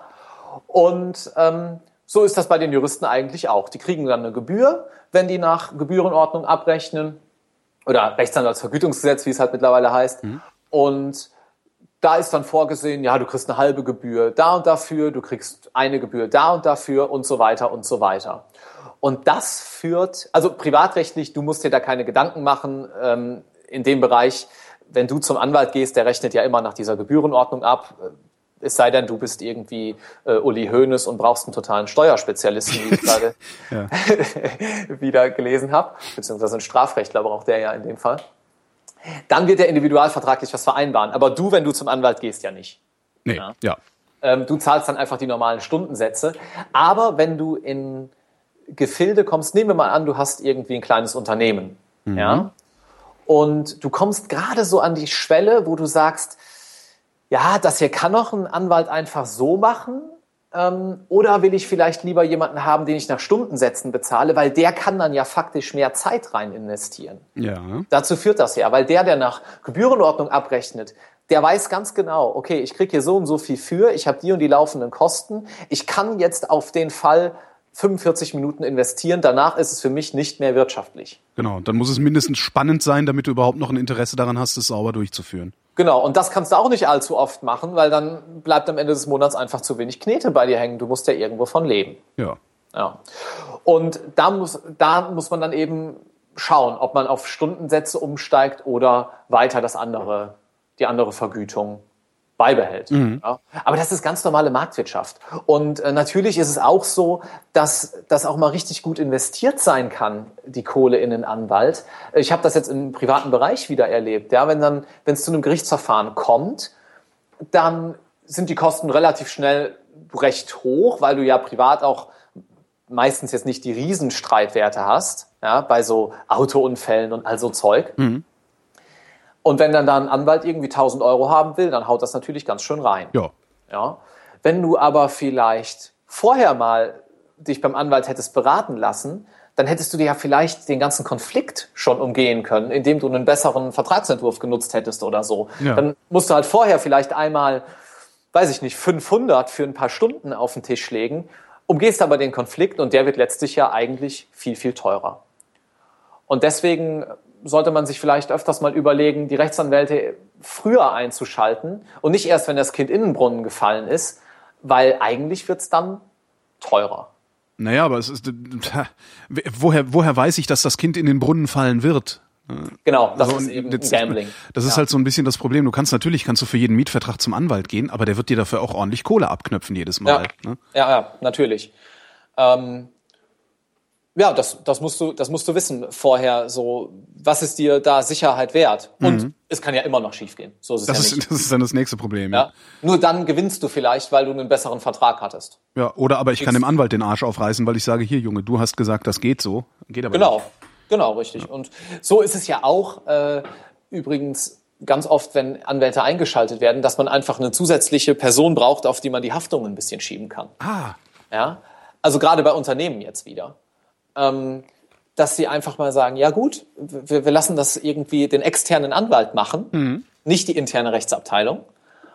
Und ähm, so ist das bei den Juristen eigentlich auch. Die kriegen dann eine Gebühr, wenn die nach Gebührenordnung abrechnen oder Rechtsanwaltsvergütungsgesetz, wie es halt mittlerweile heißt. Und da ist dann vorgesehen, ja, du kriegst eine halbe Gebühr da und dafür, du kriegst eine Gebühr da und dafür und so weiter und so weiter. Und das führt, also privatrechtlich, du musst dir da keine Gedanken machen ähm, in dem Bereich. Wenn du zum Anwalt gehst, der rechnet ja immer nach dieser Gebührenordnung ab. Es sei denn, du bist irgendwie äh, Uli Hoeneß und brauchst einen totalen Steuerspezialisten, wie ich [LAUGHS] gerade [LAUGHS] wieder gelesen habe. Beziehungsweise einen Strafrechtler braucht der ja in dem Fall. Dann wird er individualvertraglich was vereinbaren. Aber du, wenn du zum Anwalt gehst, ja nicht. Nee, ja. ja. Ähm, du zahlst dann einfach die normalen Stundensätze. Aber wenn du in Gefilde kommst, nehmen wir mal an, du hast irgendwie ein kleines Unternehmen. Mhm. Ja. Und du kommst gerade so an die Schwelle, wo du sagst, ja, das hier kann doch ein Anwalt einfach so machen. Ähm, oder will ich vielleicht lieber jemanden haben, den ich nach Stundensätzen bezahle, weil der kann dann ja faktisch mehr Zeit rein investieren. Ja. Dazu führt das ja, weil der, der nach Gebührenordnung abrechnet, der weiß ganz genau, okay, ich kriege hier so und so viel für, ich habe die und die laufenden Kosten, ich kann jetzt auf den Fall 45 Minuten investieren, danach ist es für mich nicht mehr wirtschaftlich. Genau, dann muss es mindestens spannend sein, damit du überhaupt noch ein Interesse daran hast, es sauber durchzuführen. Genau, und das kannst du auch nicht allzu oft machen, weil dann bleibt am Ende des Monats einfach zu wenig Knete bei dir hängen. Du musst ja irgendwo von leben. Ja. Ja. Und da muss, da muss man dann eben schauen, ob man auf Stundensätze umsteigt oder weiter das andere, die andere Vergütung beibehält. Ja. Aber das ist ganz normale Marktwirtschaft. Und äh, natürlich ist es auch so, dass das auch mal richtig gut investiert sein kann, die Kohle in den Anwalt. Ich habe das jetzt im privaten Bereich wieder erlebt. Ja, wenn dann, wenn es zu einem Gerichtsverfahren kommt, dann sind die Kosten relativ schnell recht hoch, weil du ja privat auch meistens jetzt nicht die Riesenstreitwerte hast, ja, bei so Autounfällen und all so Zeug. Und wenn dann da ein Anwalt irgendwie 1000 Euro haben will, dann haut das natürlich ganz schön rein. Ja. Ja. Wenn du aber vielleicht vorher mal dich beim Anwalt hättest beraten lassen, dann hättest du dir ja vielleicht den ganzen Konflikt schon umgehen können, indem du einen besseren Vertragsentwurf genutzt hättest oder so. Ja. Dann musst du halt vorher vielleicht einmal, weiß ich nicht, 500 für ein paar Stunden auf den Tisch legen, umgehst aber den Konflikt und der wird letztlich ja eigentlich viel, viel teurer. Und deswegen sollte man sich vielleicht öfters mal überlegen, die Rechtsanwälte früher einzuschalten und nicht erst, wenn das Kind in den Brunnen gefallen ist, weil eigentlich wird's dann teurer. Naja, aber es ist. [LAUGHS] Woher, woher weiß ich, dass das Kind in den Brunnen fallen wird? Genau, das Also, ist eben das- Gambling. Das ist Ja. halt so ein bisschen das Problem. Du kannst natürlich, kannst du für jeden Mietvertrag zum Anwalt gehen, aber der wird dir dafür auch ordentlich Kohle abknöpfen jedes Mal. Ja, Ne? ja, ja natürlich. Ähm, ja, das, das, musst du, das musst du wissen vorher. So, was ist dir da Sicherheit wert? Und es kann ja immer noch schiefgehen. So ist es Mhm. Das ja nicht. ist, das ist dann das nächste Problem. Ja? Nur dann gewinnst du vielleicht, weil du einen besseren Vertrag hattest. Ja, oder aber ich kann dem Anwalt den Arsch aufreißen, weil ich sage, hier Junge, du hast gesagt, das geht so. Geht aber Genau, nicht. genau, richtig. Und so ist es ja auch äh, übrigens ganz oft, wenn Anwälte eingeschaltet werden, dass man einfach eine zusätzliche Person braucht, auf die man die Haftung ein bisschen schieben kann. Ah, Ja? Also gerade bei Unternehmen jetzt wieder. Ähm, dass sie einfach mal sagen, ja gut, wir, wir lassen das irgendwie den externen Anwalt machen, nicht die interne Rechtsabteilung.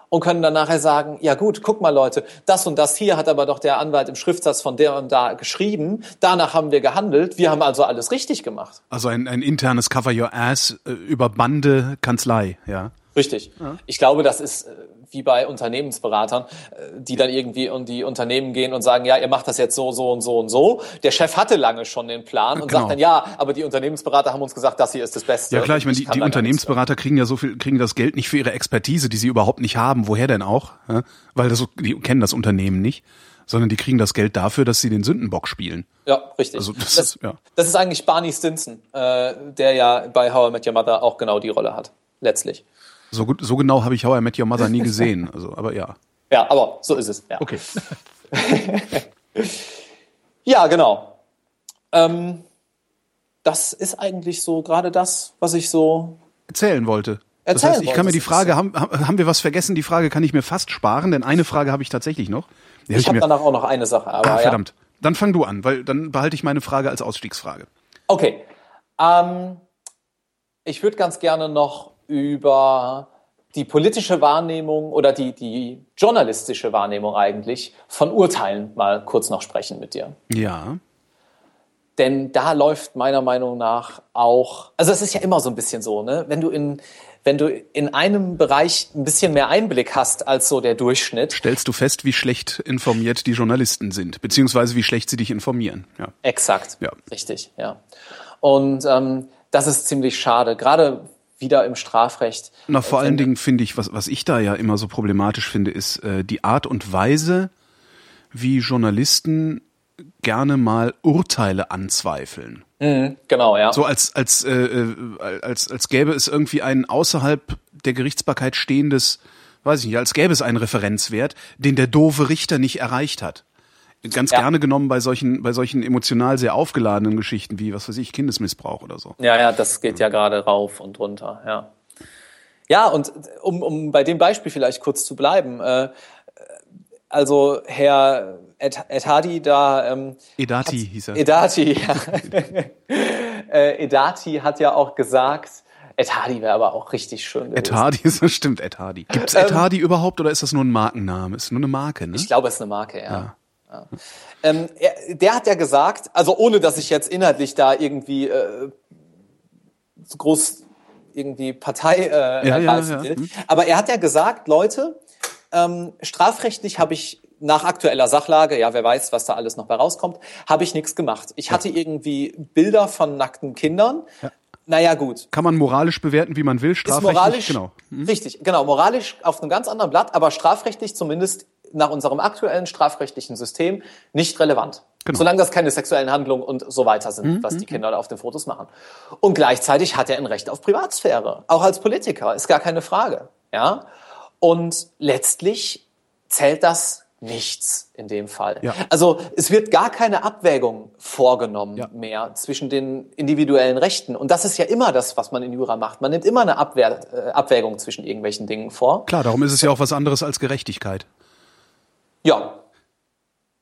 Und können dann nachher sagen, ja gut, guck mal Leute, das und das hier hat aber doch der Anwalt im Schriftsatz von der und da geschrieben. Danach haben wir gehandelt. Wir haben also alles richtig gemacht. also ein, ein internes Cover Your Ass äh, über Bande Kanzlei, ja. Richtig. Ich glaube, das ist äh, wie bei Unternehmensberatern, äh, die dann irgendwie und die Unternehmen gehen und sagen, ja, ihr macht das jetzt so, so und so und so. Der Chef hatte lange schon den Plan und Genau. sagt dann, ja, aber die Unternehmensberater haben uns gesagt, das hier ist das Beste. Ja klar, ich meine, die, die Unternehmensberater kriegen ja so viel, kriegen das Geld nicht für ihre Expertise, die sie überhaupt nicht haben. Woher denn auch? Ja? Weil das, die kennen das Unternehmen nicht, sondern die kriegen das Geld dafür, dass sie den Sündenbock spielen. Ja, richtig. Also das das, ist- ja. das ist eigentlich Barney Stinson, äh, der ja bei How I Met Your Mother auch genau die Rolle hat, letztlich. So, gut, so genau habe ich How I Met Your Mother nie gesehen. [LAUGHS] Also, aber ja. Ja, aber so ist es. Ja, Okay. [LAUGHS] ja genau. Ähm, das ist eigentlich so gerade das, was ich so Erzählen wollte. Das Erzählen heißt, ich kann mir die Frage, haben, haben wir was vergessen? Die Frage kann ich mir fast sparen, denn eine Frage habe ich tatsächlich noch. Die hab Ich habe mir, danach auch noch eine Sache, aber ah, ja. verdammt. Dann fang du an, weil dann behalte ich meine Frage als Ausstiegsfrage. Okay. Ähm, ich würde ganz gerne noch über die politische Wahrnehmung oder die, die journalistische Wahrnehmung eigentlich von Urteilen mal kurz noch sprechen mit dir. Ja. Denn da läuft meiner Meinung nach auch, also es ist ja immer so ein bisschen so, ne? Wenn du in, wenn du in einem Bereich ein bisschen mehr Einblick hast als so der Durchschnitt. Stellst du fest, wie schlecht informiert die Journalisten sind, beziehungsweise wie schlecht sie dich informieren. Ja. Exakt. Ja. Richtig, ja. Und ähm, das ist ziemlich schade, gerade wieder im Strafrecht. Na, vor allen Dingen finde ich, was, was ich da ja immer so problematisch finde, ist äh, die Art und Weise, wie Journalisten gerne mal Urteile anzweifeln. Mhm, genau, ja. So als als äh, äh, als als gäbe es irgendwie ein außerhalb der Gerichtsbarkeit stehendes, weiß ich nicht, als gäbe es einen Referenzwert, den der doofe Richter nicht erreicht hat. Ganz Ja. gerne genommen bei solchen bei solchen emotional sehr aufgeladenen Geschichten wie was weiß ich Kindesmissbrauch oder so. Ja, ja, das geht ja gerade rauf und runter, ja. Ja, und um, um bei dem Beispiel vielleicht kurz zu bleiben, äh, also Herr Ed, Ed Hardy da, ähm, Edati hieß er. Edati, ja. [LAUGHS] äh, Edati hat ja auch gesagt, Ed Hardy wäre aber auch richtig schön gewesen. Ed Hardy, [LAUGHS] das stimmt, Ed Hardy. Gibt es Ed Hardy überhaupt oder ist das nur ein Markenname? Ist nur eine Marke, ne? Ähm, Ich glaube, es ist eine Marke, ja. ja. Ähm, er, der hat ja gesagt, also ohne dass ich jetzt inhaltlich da irgendwie äh, so groß irgendwie Partei äh, Ja, ja, ja. will, Hm. aber er hat ja gesagt, Leute, ähm, strafrechtlich habe ich nach aktueller Sachlage, ja, wer weiß, was da alles noch bei rauskommt, habe ich nichts gemacht. Ich hatte irgendwie Bilder von nackten Kindern. Naja, gut. Kann man moralisch bewerten, wie man will, Ist strafrechtlich. moralisch, genau. richtig, genau, moralisch auf einem ganz anderen Blatt, aber strafrechtlich zumindest nach unserem aktuellen strafrechtlichen System nicht relevant. Genau. Solange das keine sexuellen Handlungen und so weiter sind, was die Kinder da auf den Fotos machen. Und gleichzeitig hat er ein Recht auf Privatsphäre, auch als Politiker, ist gar keine Frage. Ja? Und letztlich zählt das nichts in dem Fall. Ja. Also es wird gar keine Abwägung vorgenommen Ja. mehr zwischen den individuellen Rechten. Und das ist ja immer das, was man in Jura macht. Man nimmt immer eine Abwehr, äh, Abwägung zwischen irgendwelchen Dingen vor. Klar, darum ist es ja auch was anderes als Gerechtigkeit. Ja.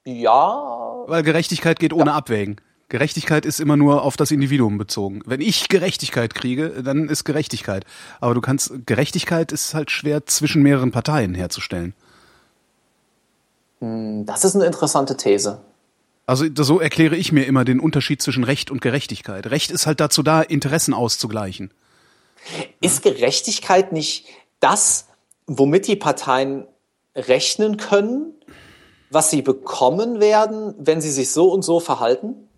Ja. Weil Gerechtigkeit geht ohne Abwägen. Gerechtigkeit ist immer nur auf das Individuum bezogen. Wenn ich Gerechtigkeit kriege, dann ist Gerechtigkeit. Aber du kannst, Gerechtigkeit ist halt schwer zwischen mehreren Parteien herzustellen. Das ist eine interessante These. Also so erkläre ich mir immer den Unterschied zwischen Recht und Gerechtigkeit. Recht ist halt dazu da, Interessen auszugleichen. Ist Gerechtigkeit nicht das, womit die Parteien rechnen können, was sie bekommen werden, wenn sie sich so und so verhalten?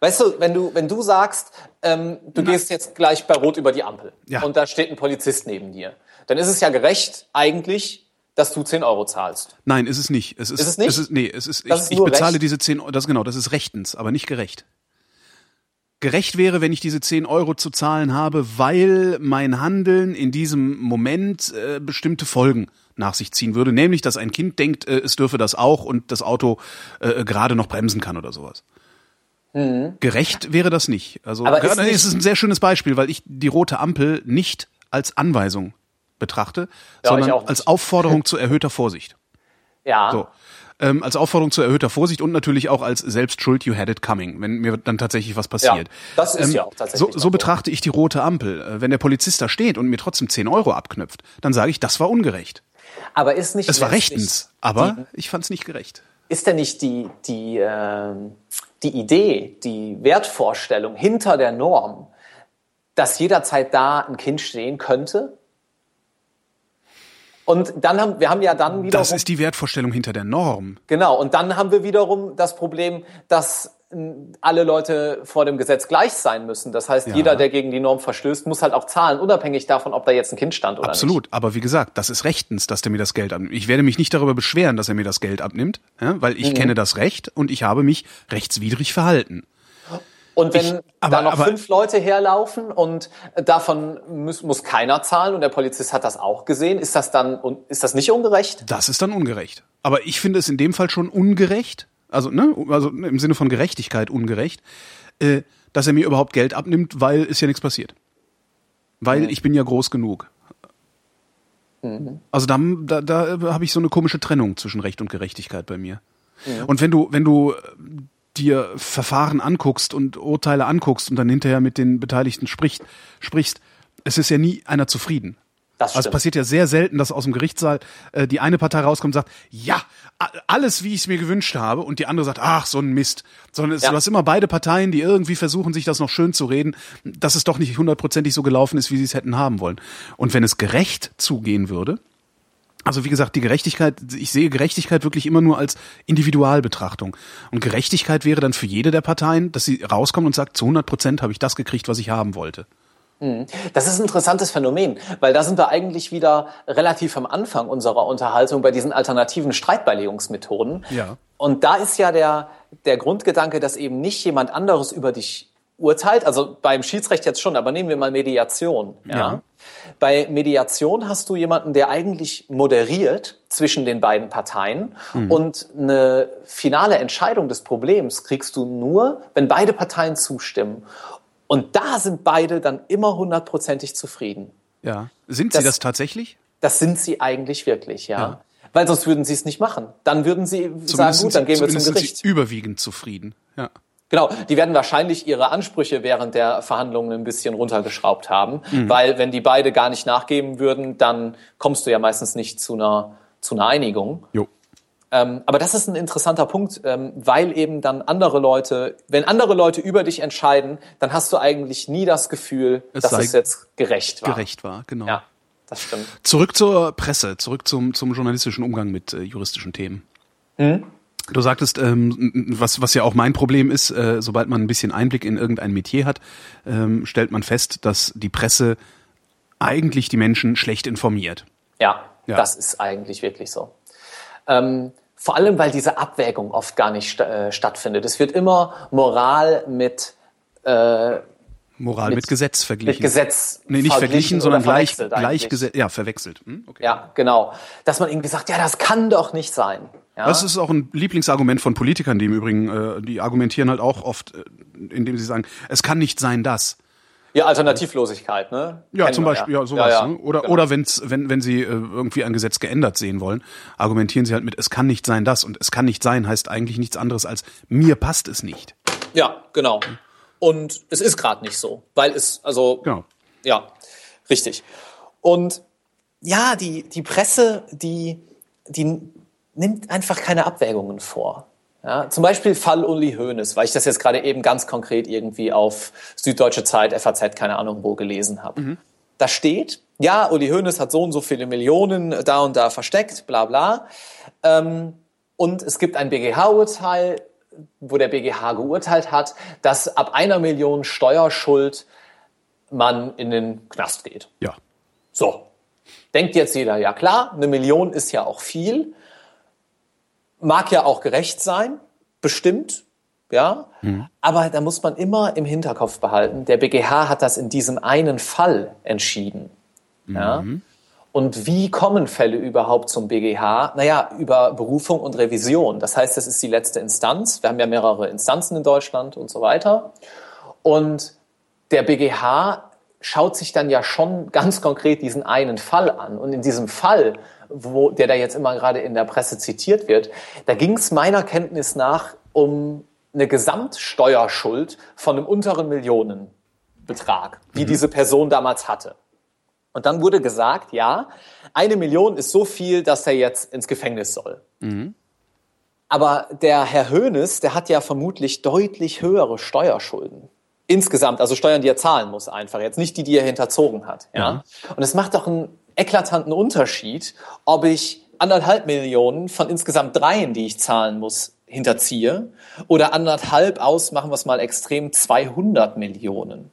Weißt du, wenn du, wenn du sagst, ähm, du gehst jetzt gleich bei Rot über die Ampel Ja. und da steht ein Polizist neben dir, dann ist es ja gerecht eigentlich, dass du 10 Euro zahlst. Nein, ist es nicht. Es ist, Ist es nicht? Es ist, nee, es ist, Das ich, ist ich bezahle Recht? diese 10 Euro, das genau, das ist rechtens, aber nicht gerecht. Gerecht wäre, wenn ich diese 10 Euro zu zahlen habe, weil mein Handeln in diesem Moment äh, bestimmte Folgen nach sich ziehen würde. Nämlich, dass ein Kind denkt, äh, es dürfe das auch und das Auto äh, gerade noch bremsen kann oder sowas. Gerecht wäre das nicht. Also Mhm. Aber ist gerade, nicht- es ist ein sehr schönes Beispiel, weil ich die rote Ampel nicht als Anweisung betrachte, Ja, sondern als Aufforderung zu erhöhter Vorsicht. Ja. So. Ähm, als Aufforderung zu erhöhter Vorsicht und natürlich auch als Selbstschuld, you had it coming, wenn mir dann tatsächlich was passiert. Ähm, Ja, das ist ja auch tatsächlich So, so betrachte ich die rote Ampel. Äh, Wenn der Polizist da steht und mir trotzdem 10 Euro abknüpft, dann sage ich, das war ungerecht. Aber ist nicht Es war rechtens, aber ich fand es nicht gerecht. ist denn nicht die, die, ähm, die Idee, die Wertvorstellung hinter der Norm, dass jederzeit da ein Kind stehen könnte? Und dann haben wir haben ja dann wiederum Das ist die Wertvorstellung hinter der Norm. genau und dann haben wir wiederum das Problem, dass alle Leute vor dem Gesetz gleich sein müssen. Das heißt, Ja. jeder, der gegen die Norm verstößt, muss halt auch zahlen, unabhängig davon, ob da jetzt ein Kind stand oder Absolut. Aber wie gesagt, das ist rechtens, dass der mir das Geld abnimmt. Ich werde mich nicht darüber beschweren, dass er mir das Geld abnimmt, ja, weil Mhm. ich kenne das Recht und ich habe mich rechtswidrig verhalten. Und wenn Ich- aber- da noch aber- fünf Leute herlaufen und davon muss, muss keiner zahlen und der Polizist hat das auch gesehen, ist das dann ist das nicht ungerecht? Das ist dann ungerecht. Aber ich finde es in dem Fall schon ungerecht, also, ne, also im Sinne von Gerechtigkeit ungerecht, äh, dass er mir überhaupt Geld abnimmt, weil ist ja nichts passiert. Weil ich bin ja groß genug. Also da, da, da habe ich so eine komische Trennung zwischen Recht und Gerechtigkeit bei mir. Ja. Und wenn du, wenn du äh, dir Verfahren anguckst und Urteile anguckst und dann hinterher mit den Beteiligten spricht, sprichst, es ist ja nie einer zufrieden. Das also es passiert ja sehr selten, dass aus dem Gerichtssaal äh, die eine Partei rauskommt und sagt, ja, alles, wie ich es mir gewünscht habe, und die andere sagt, ach, so ein Mist. Sondern es, ja. du hast immer beide Parteien, die irgendwie versuchen, sich das noch schön zu reden, dass es doch nicht hundertprozentig so gelaufen ist, wie sie es hätten haben wollen. Und wenn es gerecht zugehen würde, also wie gesagt, die Gerechtigkeit, ich sehe Gerechtigkeit wirklich immer nur als Individualbetrachtung. Und Gerechtigkeit wäre dann für jede der Parteien, dass sie rauskommt und sagt, zu 100 Prozent habe ich das gekriegt, was ich haben wollte. Mhm. Das ist ein interessantes Phänomen, weil da sind wir eigentlich wieder relativ am Anfang unserer Unterhaltung bei diesen alternativen Streitbeilegungsmethoden. Ja. Und da ist ja der, der Grundgedanke, dass eben nicht jemand anderes über dich urteilt, also beim Schiedsrecht jetzt schon, aber nehmen wir mal Mediation. Ja. ja. Bei Mediation hast du jemanden, der eigentlich moderiert zwischen den beiden Parteien mhm. und eine finale Entscheidung des Problems kriegst du nur, wenn beide Parteien zustimmen. Und da sind beide dann immer hundertprozentig zufrieden. Ja. Sind sie das, das tatsächlich? Das sind sie eigentlich wirklich, ja. ja. Weil sonst würden sie es nicht machen. Dann würden sie zumindest sagen, gut, dann gehen wir zum Gericht. Sind sie überwiegend zufrieden, ja. Genau, die werden wahrscheinlich ihre Ansprüche während der Verhandlungen ein bisschen runtergeschraubt haben, mhm. weil wenn die beide gar nicht nachgeben würden, dann kommst du ja meistens nicht zu einer, zu einer Einigung. Jo. Ähm, aber das ist ein interessanter Punkt, ähm, weil eben dann andere Leute, wenn andere Leute über dich entscheiden, dann hast du eigentlich nie das Gefühl, es dass es jetzt gerecht war. Gerecht war, genau. Ja, das stimmt. Zurück zur Presse, zurück zum, zum journalistischen Umgang mit äh, juristischen Themen. Mhm. Du sagtest, ähm, was, was ja auch mein Problem ist, äh, sobald man ein bisschen Einblick in irgendein Metier hat, ähm, stellt man fest, dass die Presse eigentlich die Menschen schlecht informiert. Ja, ja. das ist eigentlich wirklich so. Ähm, vor allem, weil diese Abwägung oft gar nicht st äh, stattfindet. Es wird immer Moral mit äh, Moral mit, mit, Gesetz verglichen. Mit Gesetz. Nee, nicht verglichen, sondern gleich, gleich Gesetz, ja, verwechselt. Hm? Okay. Ja, genau. Dass man irgendwie sagt, ja, das kann doch nicht sein. Ja? Das ist auch ein Lieblingsargument von Politikern, die im Übrigen, äh, die argumentieren halt auch oft, äh, indem sie sagen, es kann nicht sein, dass. Ja, Alternativlosigkeit, ne? Ja, Kennen zum Beispiel, ja, ja sowas. Ja, ja. Ne? Oder, genau. oder wenn's, wenn, wenn Sie äh, irgendwie ein Gesetz geändert sehen wollen, argumentieren Sie halt mit, es kann nicht sein das. Und es kann nicht sein heißt eigentlich nichts anderes als, mir passt es nicht. Ja, genau. Und es ist gerade nicht so, weil es, also, genau. ja, richtig. Und ja, die, die Presse, die, die nimmt einfach keine Abwägungen vor. Ja, zum Beispiel Fall Uli Hoeneß, weil ich das jetzt gerade eben ganz konkret irgendwie auf Süddeutsche Zeit, FAZ, keine Ahnung wo gelesen habe. Mhm. Da steht, ja, Uli Hoeneß hat so und so viele Millionen da und da versteckt, bla bla. Ähm, und es gibt ein BGH-Urteil, wo der BGH geurteilt hat, dass ab einer Million Steuerschuld man in den Knast geht. Ja. So. Denkt jetzt jeder, ja klar, eine Million ist ja auch viel mag ja auch gerecht sein, bestimmt, ja. Mhm. Aber da muss man immer im Hinterkopf behalten, der BGH hat das in diesem einen Fall entschieden, mhm. ja. Und wie kommen Fälle überhaupt zum BGH? Naja, über Berufung und Revision. Das heißt, das ist die letzte Instanz. Wir haben ja mehrere Instanzen in Deutschland und so weiter. Und der BGH schaut sich dann ja schon ganz konkret diesen einen Fall an. Und in diesem Fall wo, der da jetzt immer gerade in der Presse zitiert wird, da ging es meiner Kenntnis nach um eine Gesamtsteuerschuld von einem unteren Millionenbetrag, die mhm. diese Person damals hatte. Und dann wurde gesagt, ja, eine Million ist so viel, dass er jetzt ins Gefängnis soll. Mhm. Aber der Herr Höhnes, der hat ja vermutlich deutlich höhere Steuerschulden. Insgesamt, also Steuern, die er zahlen muss einfach, jetzt nicht die, die er hinterzogen hat. Ja? ja. Und es macht doch einen eklatanten Unterschied, ob ich anderthalb Millionen von insgesamt dreien, die ich zahlen muss, hinterziehe oder anderthalb aus, machen wir es mal extrem, 200 Millionen.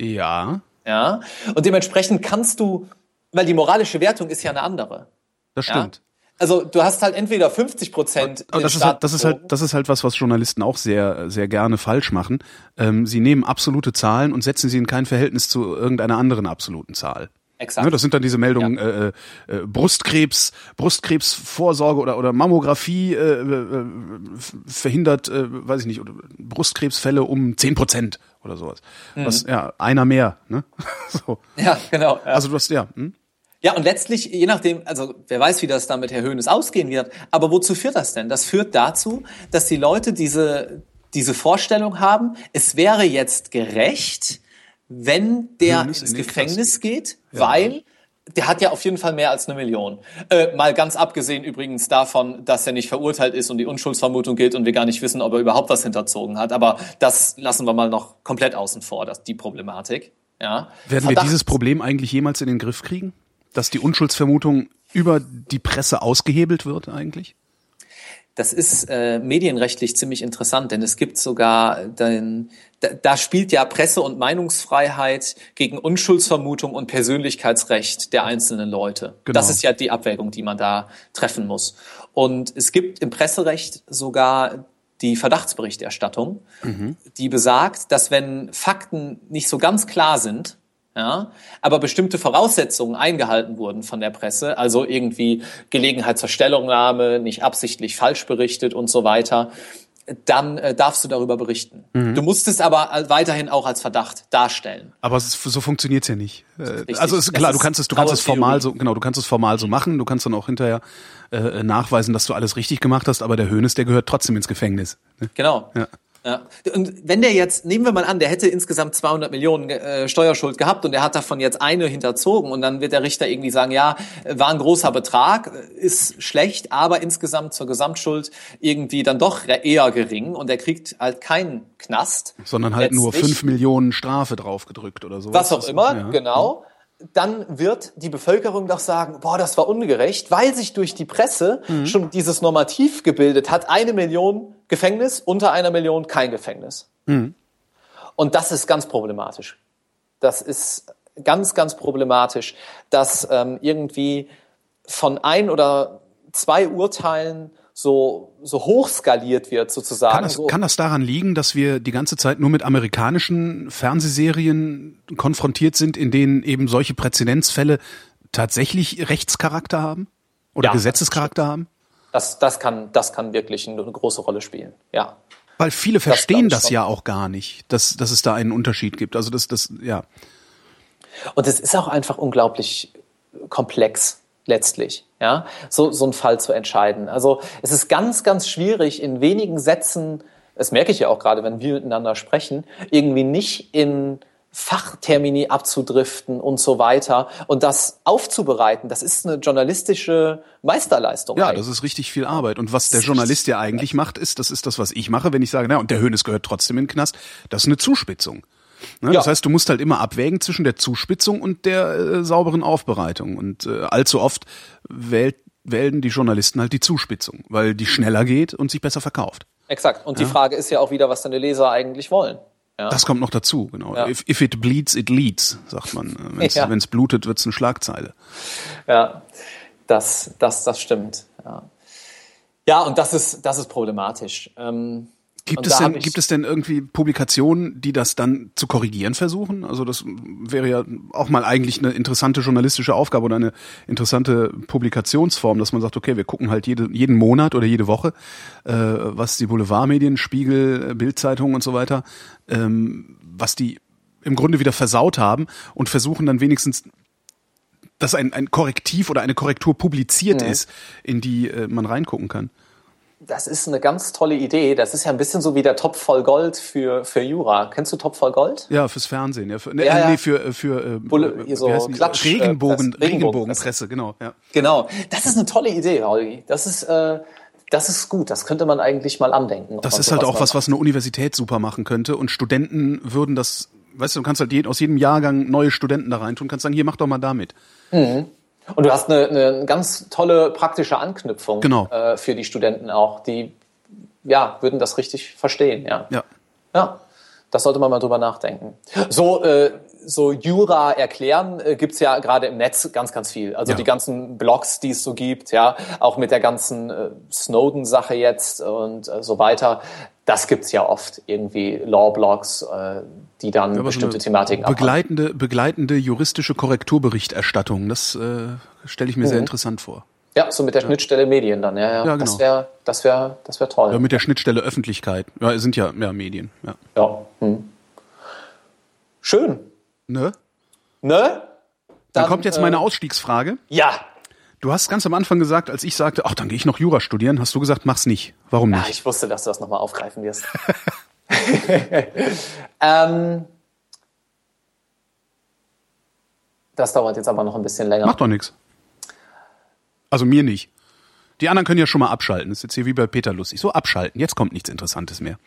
Ja. Ja. Und dementsprechend kannst du, weil die moralische Wertung ist ja eine andere. Das stimmt. Ja? Also du hast halt entweder 50 Prozent. Aber das ist, halt, das ist halt, das ist halt was, was Journalisten auch sehr, sehr gerne falsch machen. Ähm, sie nehmen absolute Zahlen und setzen sie in kein Verhältnis zu irgendeiner anderen absoluten Zahl. Exakt. Ne, das sind dann diese Meldungen ja. äh, äh, Brustkrebs, Brustkrebsvorsorge oder oder Mammographie äh, äh, verhindert, äh, weiß ich nicht, oder Brustkrebsfälle um zehn Prozent oder sowas. Mhm. Was ja einer mehr, ne? [LAUGHS] so. Ja, genau. Ja. Also du hast ja. Hm? Ja, und letztlich, je nachdem, also wer weiß, wie das dann mit Herr Höhnes ausgehen wird, aber wozu führt das denn? Das führt dazu, dass die Leute diese, diese Vorstellung haben, es wäre jetzt gerecht, wenn der ins in Gefängnis Knast geht, weil der hat ja auf jeden Fall mehr als eine Million. Äh, mal ganz abgesehen übrigens davon, dass er nicht verurteilt ist und die Unschuldsvermutung gilt und wir gar nicht wissen, ob er überhaupt was hinterzogen hat. Aber das lassen wir mal noch komplett außen vor, das, die Problematik. Ja. Werden wir Verdacht- dieses Problem eigentlich jemals in den Griff kriegen? Dass die Unschuldsvermutung über die Presse ausgehebelt wird eigentlich? Das ist äh, medienrechtlich ziemlich interessant, denn es gibt sogar, den, da, da spielt ja Presse- und Meinungsfreiheit gegen Unschuldsvermutung und Persönlichkeitsrecht der einzelnen Leute. Genau. Das ist ja die Abwägung, die man da treffen muss. Und es gibt im Presserecht sogar die Verdachtsberichterstattung, die besagt, dass wenn Fakten nicht so ganz klar sind, ja, aber bestimmte Voraussetzungen eingehalten wurden von der Presse, also irgendwie Gelegenheit zur Stellungnahme, nicht absichtlich falsch berichtet und so weiter, dann äh, darfst du darüber berichten. Du musst es aber äh, weiterhin auch als Verdacht darstellen. Aber es, so funktioniert's ja nicht. Äh, Richtig. Also ist klar, du ist kannst es, du kannst es formal Theorie. so, genau, du kannst es formal so machen. Du kannst dann auch hinterher äh, nachweisen, dass du alles richtig gemacht hast. Aber der Hönes, der gehört trotzdem ins Gefängnis. ne? Genau. Ja. Ja. Und wenn der jetzt, nehmen wir mal an, der hätte insgesamt 200 Millionen äh, Steuerschuld gehabt und er hat davon jetzt eine hinterzogen und dann wird der Richter irgendwie sagen, ja, war ein großer Betrag, ist schlecht, aber insgesamt zur Gesamtschuld irgendwie dann doch eher gering und er kriegt halt keinen Knast. Sondern halt nur Letztlich. fünf Millionen Strafe draufgedrückt oder so. was auch immer, Ja. genau, dann wird die Bevölkerung doch sagen, boah, das war ungerecht, weil sich durch die Presse Mhm. schon dieses Normativ gebildet hat, eine Million Gefängnis, unter einer Million kein Gefängnis. Mhm. Und das ist ganz problematisch. Das ist ganz, ganz problematisch, dass ähm, irgendwie von ein oder zwei Urteilen so, so hoch skaliert wird sozusagen. Kann das, so, kann das daran liegen, dass wir die ganze Zeit nur mit amerikanischen Fernsehserien konfrontiert sind, in denen eben solche Präzedenzfälle tatsächlich Rechtscharakter haben? Oder Ja, Gesetzescharakter haben? das, das, kann, das kann wirklich eine große Rolle spielen. Ja. Weil viele verstehen das, schon. ja auch gar nicht, dass, dass es da einen Unterschied gibt. Also das, das, ja. Und es ist auch einfach unglaublich komplex letztlich, ja, so, so einen Fall zu entscheiden. Also es ist ganz, ganz schwierig in wenigen Sätzen, das merke ich ja auch gerade, wenn wir miteinander sprechen, irgendwie nicht in Fachtermini abzudriften und so weiter und das aufzubereiten, das ist eine journalistische Meisterleistung. Ja, eigentlich. das ist richtig viel Arbeit. Und was der Journalist ja eigentlich macht, ist, das ist das, was ich mache, wenn ich sage, na, und der Hönes gehört trotzdem in den Knast, das ist eine Zuspitzung. Ne? Ja. Das heißt, du musst halt immer abwägen zwischen der Zuspitzung und der äh, sauberen Aufbereitung. Und äh, allzu oft wählt, wählen die Journalisten halt die Zuspitzung, weil die schneller geht und sich besser verkauft. Exakt. Und die Frage ist ja auch wieder, was deine Leser eigentlich wollen. Ja. Das kommt noch dazu, genau. Ja. If, if it bleeds, it leads, sagt man. Wenn es Ja. blutet, wird's eine Schlagzeile. Ja, das, das, das stimmt. Ja, ja und das ist, das ist problematisch. Ähm, Gibt es, denn, gibt es denn irgendwie Publikationen, die das dann zu korrigieren versuchen? Also das wäre ja auch mal eigentlich eine interessante journalistische Aufgabe oder eine interessante Publikationsform, dass man sagt, okay, wir gucken halt jede, jeden Monat oder jede Woche, äh, was die Boulevardmedien, Spiegel, äh, Bildzeitung und so weiter, ähm, was die im Grunde wieder versaut haben und versuchen dann wenigstens dass ein, ein Korrektiv oder eine Korrektur publiziert Mhm. ist, in die äh, man reingucken kann. Das ist eine ganz tolle Idee. Das ist ja ein bisschen so wie der Topf voll Gold für, für Jura. Kennst du Topf voll Gold? Ja, fürs Fernsehen, ja. Für, ne, Ja, äh, ja. nee, für, für äh, Bulle- hier so? Klatsch, äh, Regenbogen, Presse- Regenbogenpresse, genau, ja. Genau. Das ist eine tolle Idee, Holgi. Das ist, äh, das ist gut. Das könnte man eigentlich mal andenken. Das ist halt auch was, was eine Universität super machen könnte und Studenten würden das, weißt du, du kannst halt aus jedem Jahrgang neue Studenten da reintun, kannst sagen, hier, mach doch mal damit. Und du hast eine, eine ganz tolle praktische Anknüpfung Genau. äh, für die Studenten auch, die ja würden das richtig verstehen, ja. Ja. Ja, das sollte man mal drüber nachdenken. So, äh, so Jura erklären äh, gibt's ja gerade im Netz ganz, ganz viel. Also Ja. die ganzen Blogs, die es so gibt, ja, auch mit der ganzen äh, Snowden-Sache jetzt und äh, so weiter. Das gibt's ja oft irgendwie Law-Blogs, äh, die dann so bestimmte eine Thematiken begleitende, begleitende juristische Korrekturberichterstattung, das äh, stelle ich mir Mhm. sehr interessant vor. Ja, so mit der Schnittstelle Medien dann. Ja, ja. Ja, Das genau. wäre, das wäre, das wäre toll. Ja, mit der Schnittstelle Öffentlichkeit. Ja, sind ja, ja Medien, ja. Ja. Hm. Schön. Ne? Ne? Dann, kommt jetzt meine äh, Ausstiegsfrage. Ja. Du hast ganz am Anfang gesagt, als ich sagte, ach, dann gehe ich noch Jura studieren, hast du gesagt, mach's nicht. Warum Ja, nicht? ich wusste, dass du das nochmal aufgreifen wirst. [LAUGHS] [LAUGHS] ähm, das dauert jetzt aber noch ein bisschen länger. Macht doch nichts. Also mir nicht. Die anderen können ja schon mal abschalten. Das ist jetzt hier wie bei Peter lustig. So abschalten. Jetzt kommt nichts Interessantes mehr.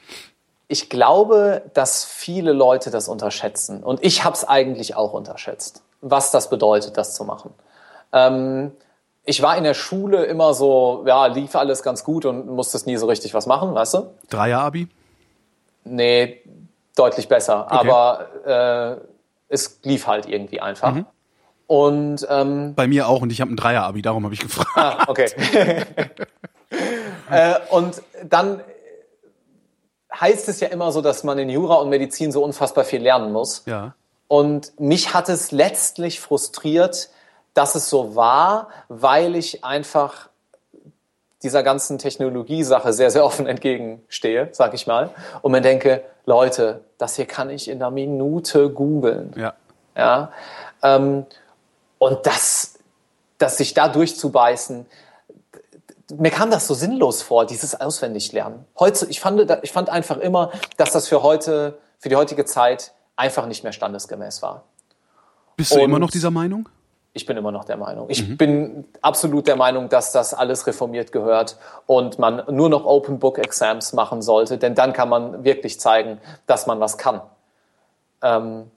Ich glaube, dass viele Leute das unterschätzen. Und ich habe es eigentlich auch unterschätzt, was das bedeutet, das zu machen. Ähm, ich war in der Schule immer so, ja, lief alles ganz gut und musste nie so richtig was machen, weißt du? Dreier-Abi? Nee, deutlich besser. Okay. Aber äh, es lief halt irgendwie einfach. Und ähm, Bei mir auch und ich habe ein Dreier-Abi, darum habe ich gefragt. Ah, okay. [LAUGHS] [LAUGHS] äh, und dann heißt es ja immer so, dass man in Jura und Medizin so unfassbar viel lernen muss. Ja. Und mich hat es letztlich frustriert, dass es so war, weil ich einfach dieser ganzen Technologiesache sehr, sehr offen [LAUGHS] entgegenstehe, sag ich mal. Und mir denke, Leute, das hier kann ich in einer Minute googeln. Ja. Ja? Ähm, und das, das sich da durchzubeißen, mir kam das so sinnlos vor, dieses Auswendiglernen. Heute, ich fand, ich fand einfach immer, dass das für heute, für die heutige Zeit einfach nicht mehr standesgemäß war. Bist du Und- immer noch dieser Meinung? Ich bin immer noch der Meinung. Ich bin absolut der Meinung, dass das alles reformiert gehört und man nur noch Open Book Exams machen sollte, denn dann kann man wirklich zeigen, dass man was kann. Ähm,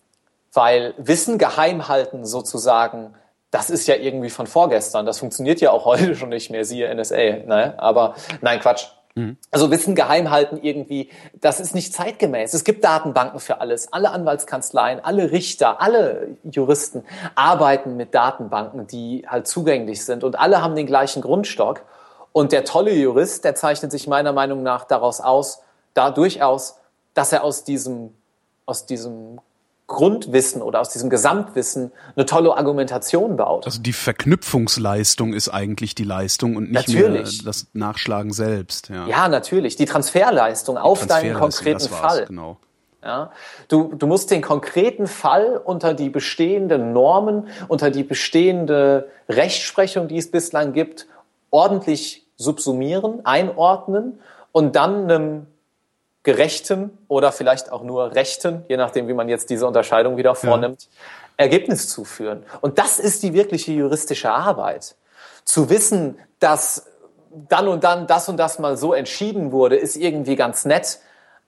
weil Wissen geheim halten sozusagen, das ist ja irgendwie von vorgestern. Das funktioniert ja auch [LAUGHS] heute schon nicht mehr, siehe NSA. Ne? Aber nein, Quatsch. Also Wissen geheim halten irgendwie, das ist nicht zeitgemäß. Es gibt Datenbanken für alles. Alle Anwaltskanzleien, alle Richter, alle Juristen arbeiten mit Datenbanken, die halt zugänglich sind und alle haben den gleichen Grundstock. Und der tolle Jurist, der zeichnet sich meiner Meinung nach daraus aus, da durchaus, dass er aus diesem, aus diesem Grundwissen oder aus diesem Gesamtwissen eine tolle Argumentation baut. Also die Verknüpfungsleistung ist eigentlich die Leistung und nicht Natürlich. mehr das Nachschlagen selbst. Ja, Ja, natürlich. Die Transferleistung auf deinen Transferleistung, konkreten das war's, Fall. Genau. Ja? Du, du musst den konkreten Fall unter die bestehenden Normen, unter die bestehende Rechtsprechung, die es bislang gibt, ordentlich subsumieren, einordnen und dann einem gerechten oder vielleicht auch nur rechten, je nachdem, wie man jetzt diese Unterscheidung wieder vornimmt, Ergebnis zuführen. Und das ist die wirkliche juristische Arbeit. Zu wissen, dass dann und dann das und das mal so entschieden wurde, ist irgendwie ganz nett,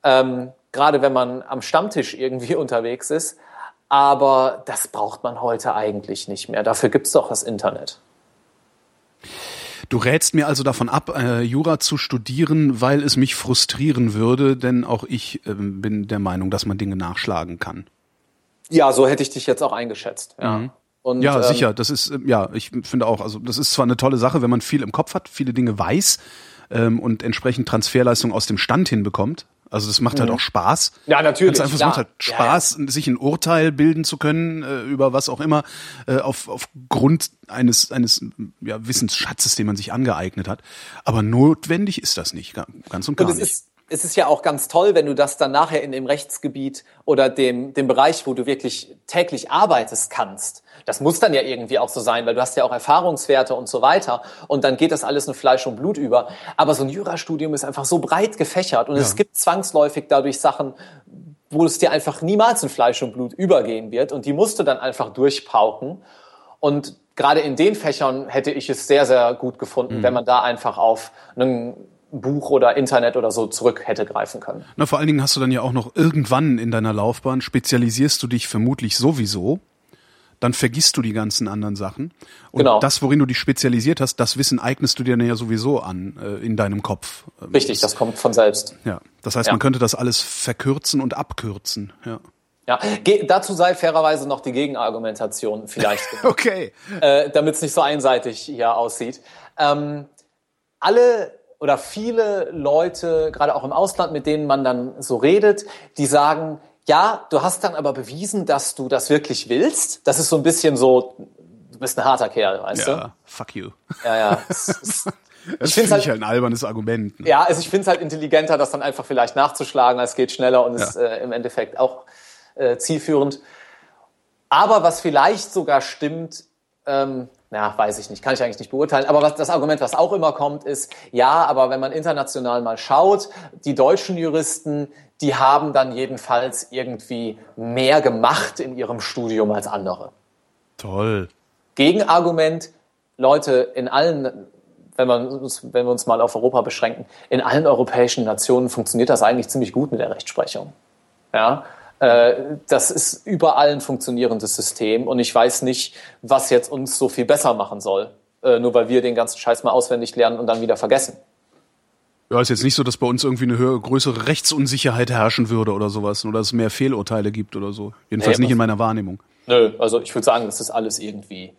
ähm, gerade wenn man am Stammtisch irgendwie [LAUGHS] unterwegs ist. Aber das braucht man heute eigentlich nicht mehr. Dafür gibt's doch das Internet. Du rätst mir also davon ab, äh, Jura zu studieren, weil es mich frustrieren würde, denn auch ich ähm, bin der Meinung, dass man Dinge nachschlagen kann. Ja, so hätte ich dich jetzt auch eingeschätzt. Ja, und, Ja, ähm, sicher. Das ist, ähm, ja, ich finde auch, also das ist zwar eine tolle Sache, wenn man viel im Kopf hat, viele Dinge weiß ähm, und entsprechend Transferleistung aus dem Stand hinbekommt. Also das macht halt auch Spaß. Mhm. Ja, natürlich, Ganz einfach, es macht halt Ja, Spaß, sich ein Urteil bilden zu können äh, über was auch immer, äh, auf, aufgrund eines, eines ja, Wissensschatzes, den man sich angeeignet hat. Aber notwendig ist das nicht, ga- ganz und gar Und nicht. ist, es ist ja auch ganz toll, wenn du das dann nachher in dem Rechtsgebiet oder dem, dem Bereich, wo du wirklich täglich arbeitest, kannst. Das muss dann ja irgendwie auch so sein, weil du hast ja auch Erfahrungswerte und so weiter. Und dann geht das alles in Fleisch und Blut über. Aber so ein Jurastudium ist einfach so breit gefächert und es gibt zwangsläufig dadurch Sachen, wo es dir einfach niemals in Fleisch und Blut übergehen wird. Und die musst du dann einfach durchpauken. Und gerade in den Fächern hätte ich es sehr, sehr gut gefunden, wenn man da einfach auf ein Buch oder Internet oder so zurück hätte greifen können. Na, vor allen Dingen hast du dann ja auch noch irgendwann in deiner Laufbahn spezialisierst du dich vermutlich sowieso. Dann vergisst du die ganzen anderen Sachen. Und Genau. das, worin du dich spezialisiert hast, das Wissen eignest du dir dann ja sowieso an äh, in deinem Kopf. Ähm, Richtig, das kommt von selbst. Ja, das heißt, Ja. man könnte das alles verkürzen und abkürzen. Ja. Ja, dazu sei fairerweise noch die Gegenargumentation vielleicht, [LAUGHS] Okay. äh, damit es nicht so einseitig hier aussieht. Ähm, alle oder viele Leute, gerade auch im Ausland, mit denen man dann so redet, die sagen, ja, du hast dann aber bewiesen, dass du das wirklich willst. Das ist so ein bisschen so, du bist ein harter Kerl, weißt Ja, fuck you. du? Ja, ja. [LAUGHS] Es ist- Das Ich finde halt- halt ein albernes Argument. Ne? Ja, also ich finde es halt intelligenter, das dann einfach vielleicht nachzuschlagen, es geht schneller und ist Ja. äh, im Endeffekt auch äh, zielführend. Aber was vielleicht sogar stimmt, ähm, na, weiß ich nicht, kann ich eigentlich nicht beurteilen. Aber was, das Argument, was auch immer kommt, ist, ja, aber wenn man international mal schaut, die deutschen Juristen, die haben dann jedenfalls irgendwie mehr gemacht in ihrem Studium als andere. Toll. Gegenargument, Leute, in allen, wenn, man uns, wenn wir uns mal auf Europa beschränken, in allen europäischen Nationen funktioniert das eigentlich ziemlich gut mit der Rechtsprechung. Ja, das ist überall ein funktionierendes System und ich weiß nicht, was jetzt uns so viel besser machen soll, äh, nur weil wir den ganzen Scheiß mal auswendig lernen und dann wieder vergessen. Ja, ist jetzt nicht so, dass bei uns irgendwie eine höhere, größere Rechtsunsicherheit herrschen würde oder sowas oder es mehr Fehlurteile gibt oder so. Jedenfalls nee, nicht in meiner Wahrnehmung. Nö, also ich würde sagen, das ist alles irgendwie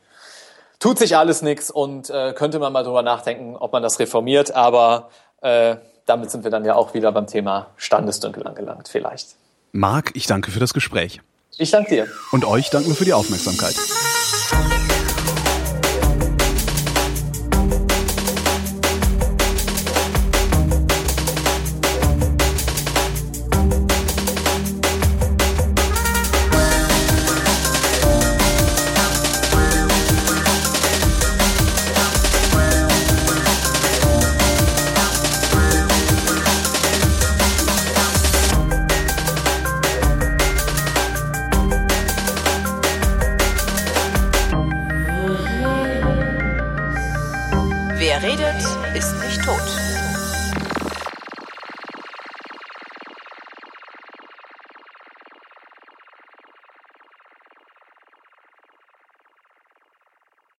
tut sich alles nichts und äh, könnte man mal drüber nachdenken, ob man das reformiert, aber äh, damit sind wir dann ja auch wieder beim Thema Standesdünkel angelangt, vielleicht. Marc, ich danke für das Gespräch. Ich danke dir. Und euch danken für die Aufmerksamkeit.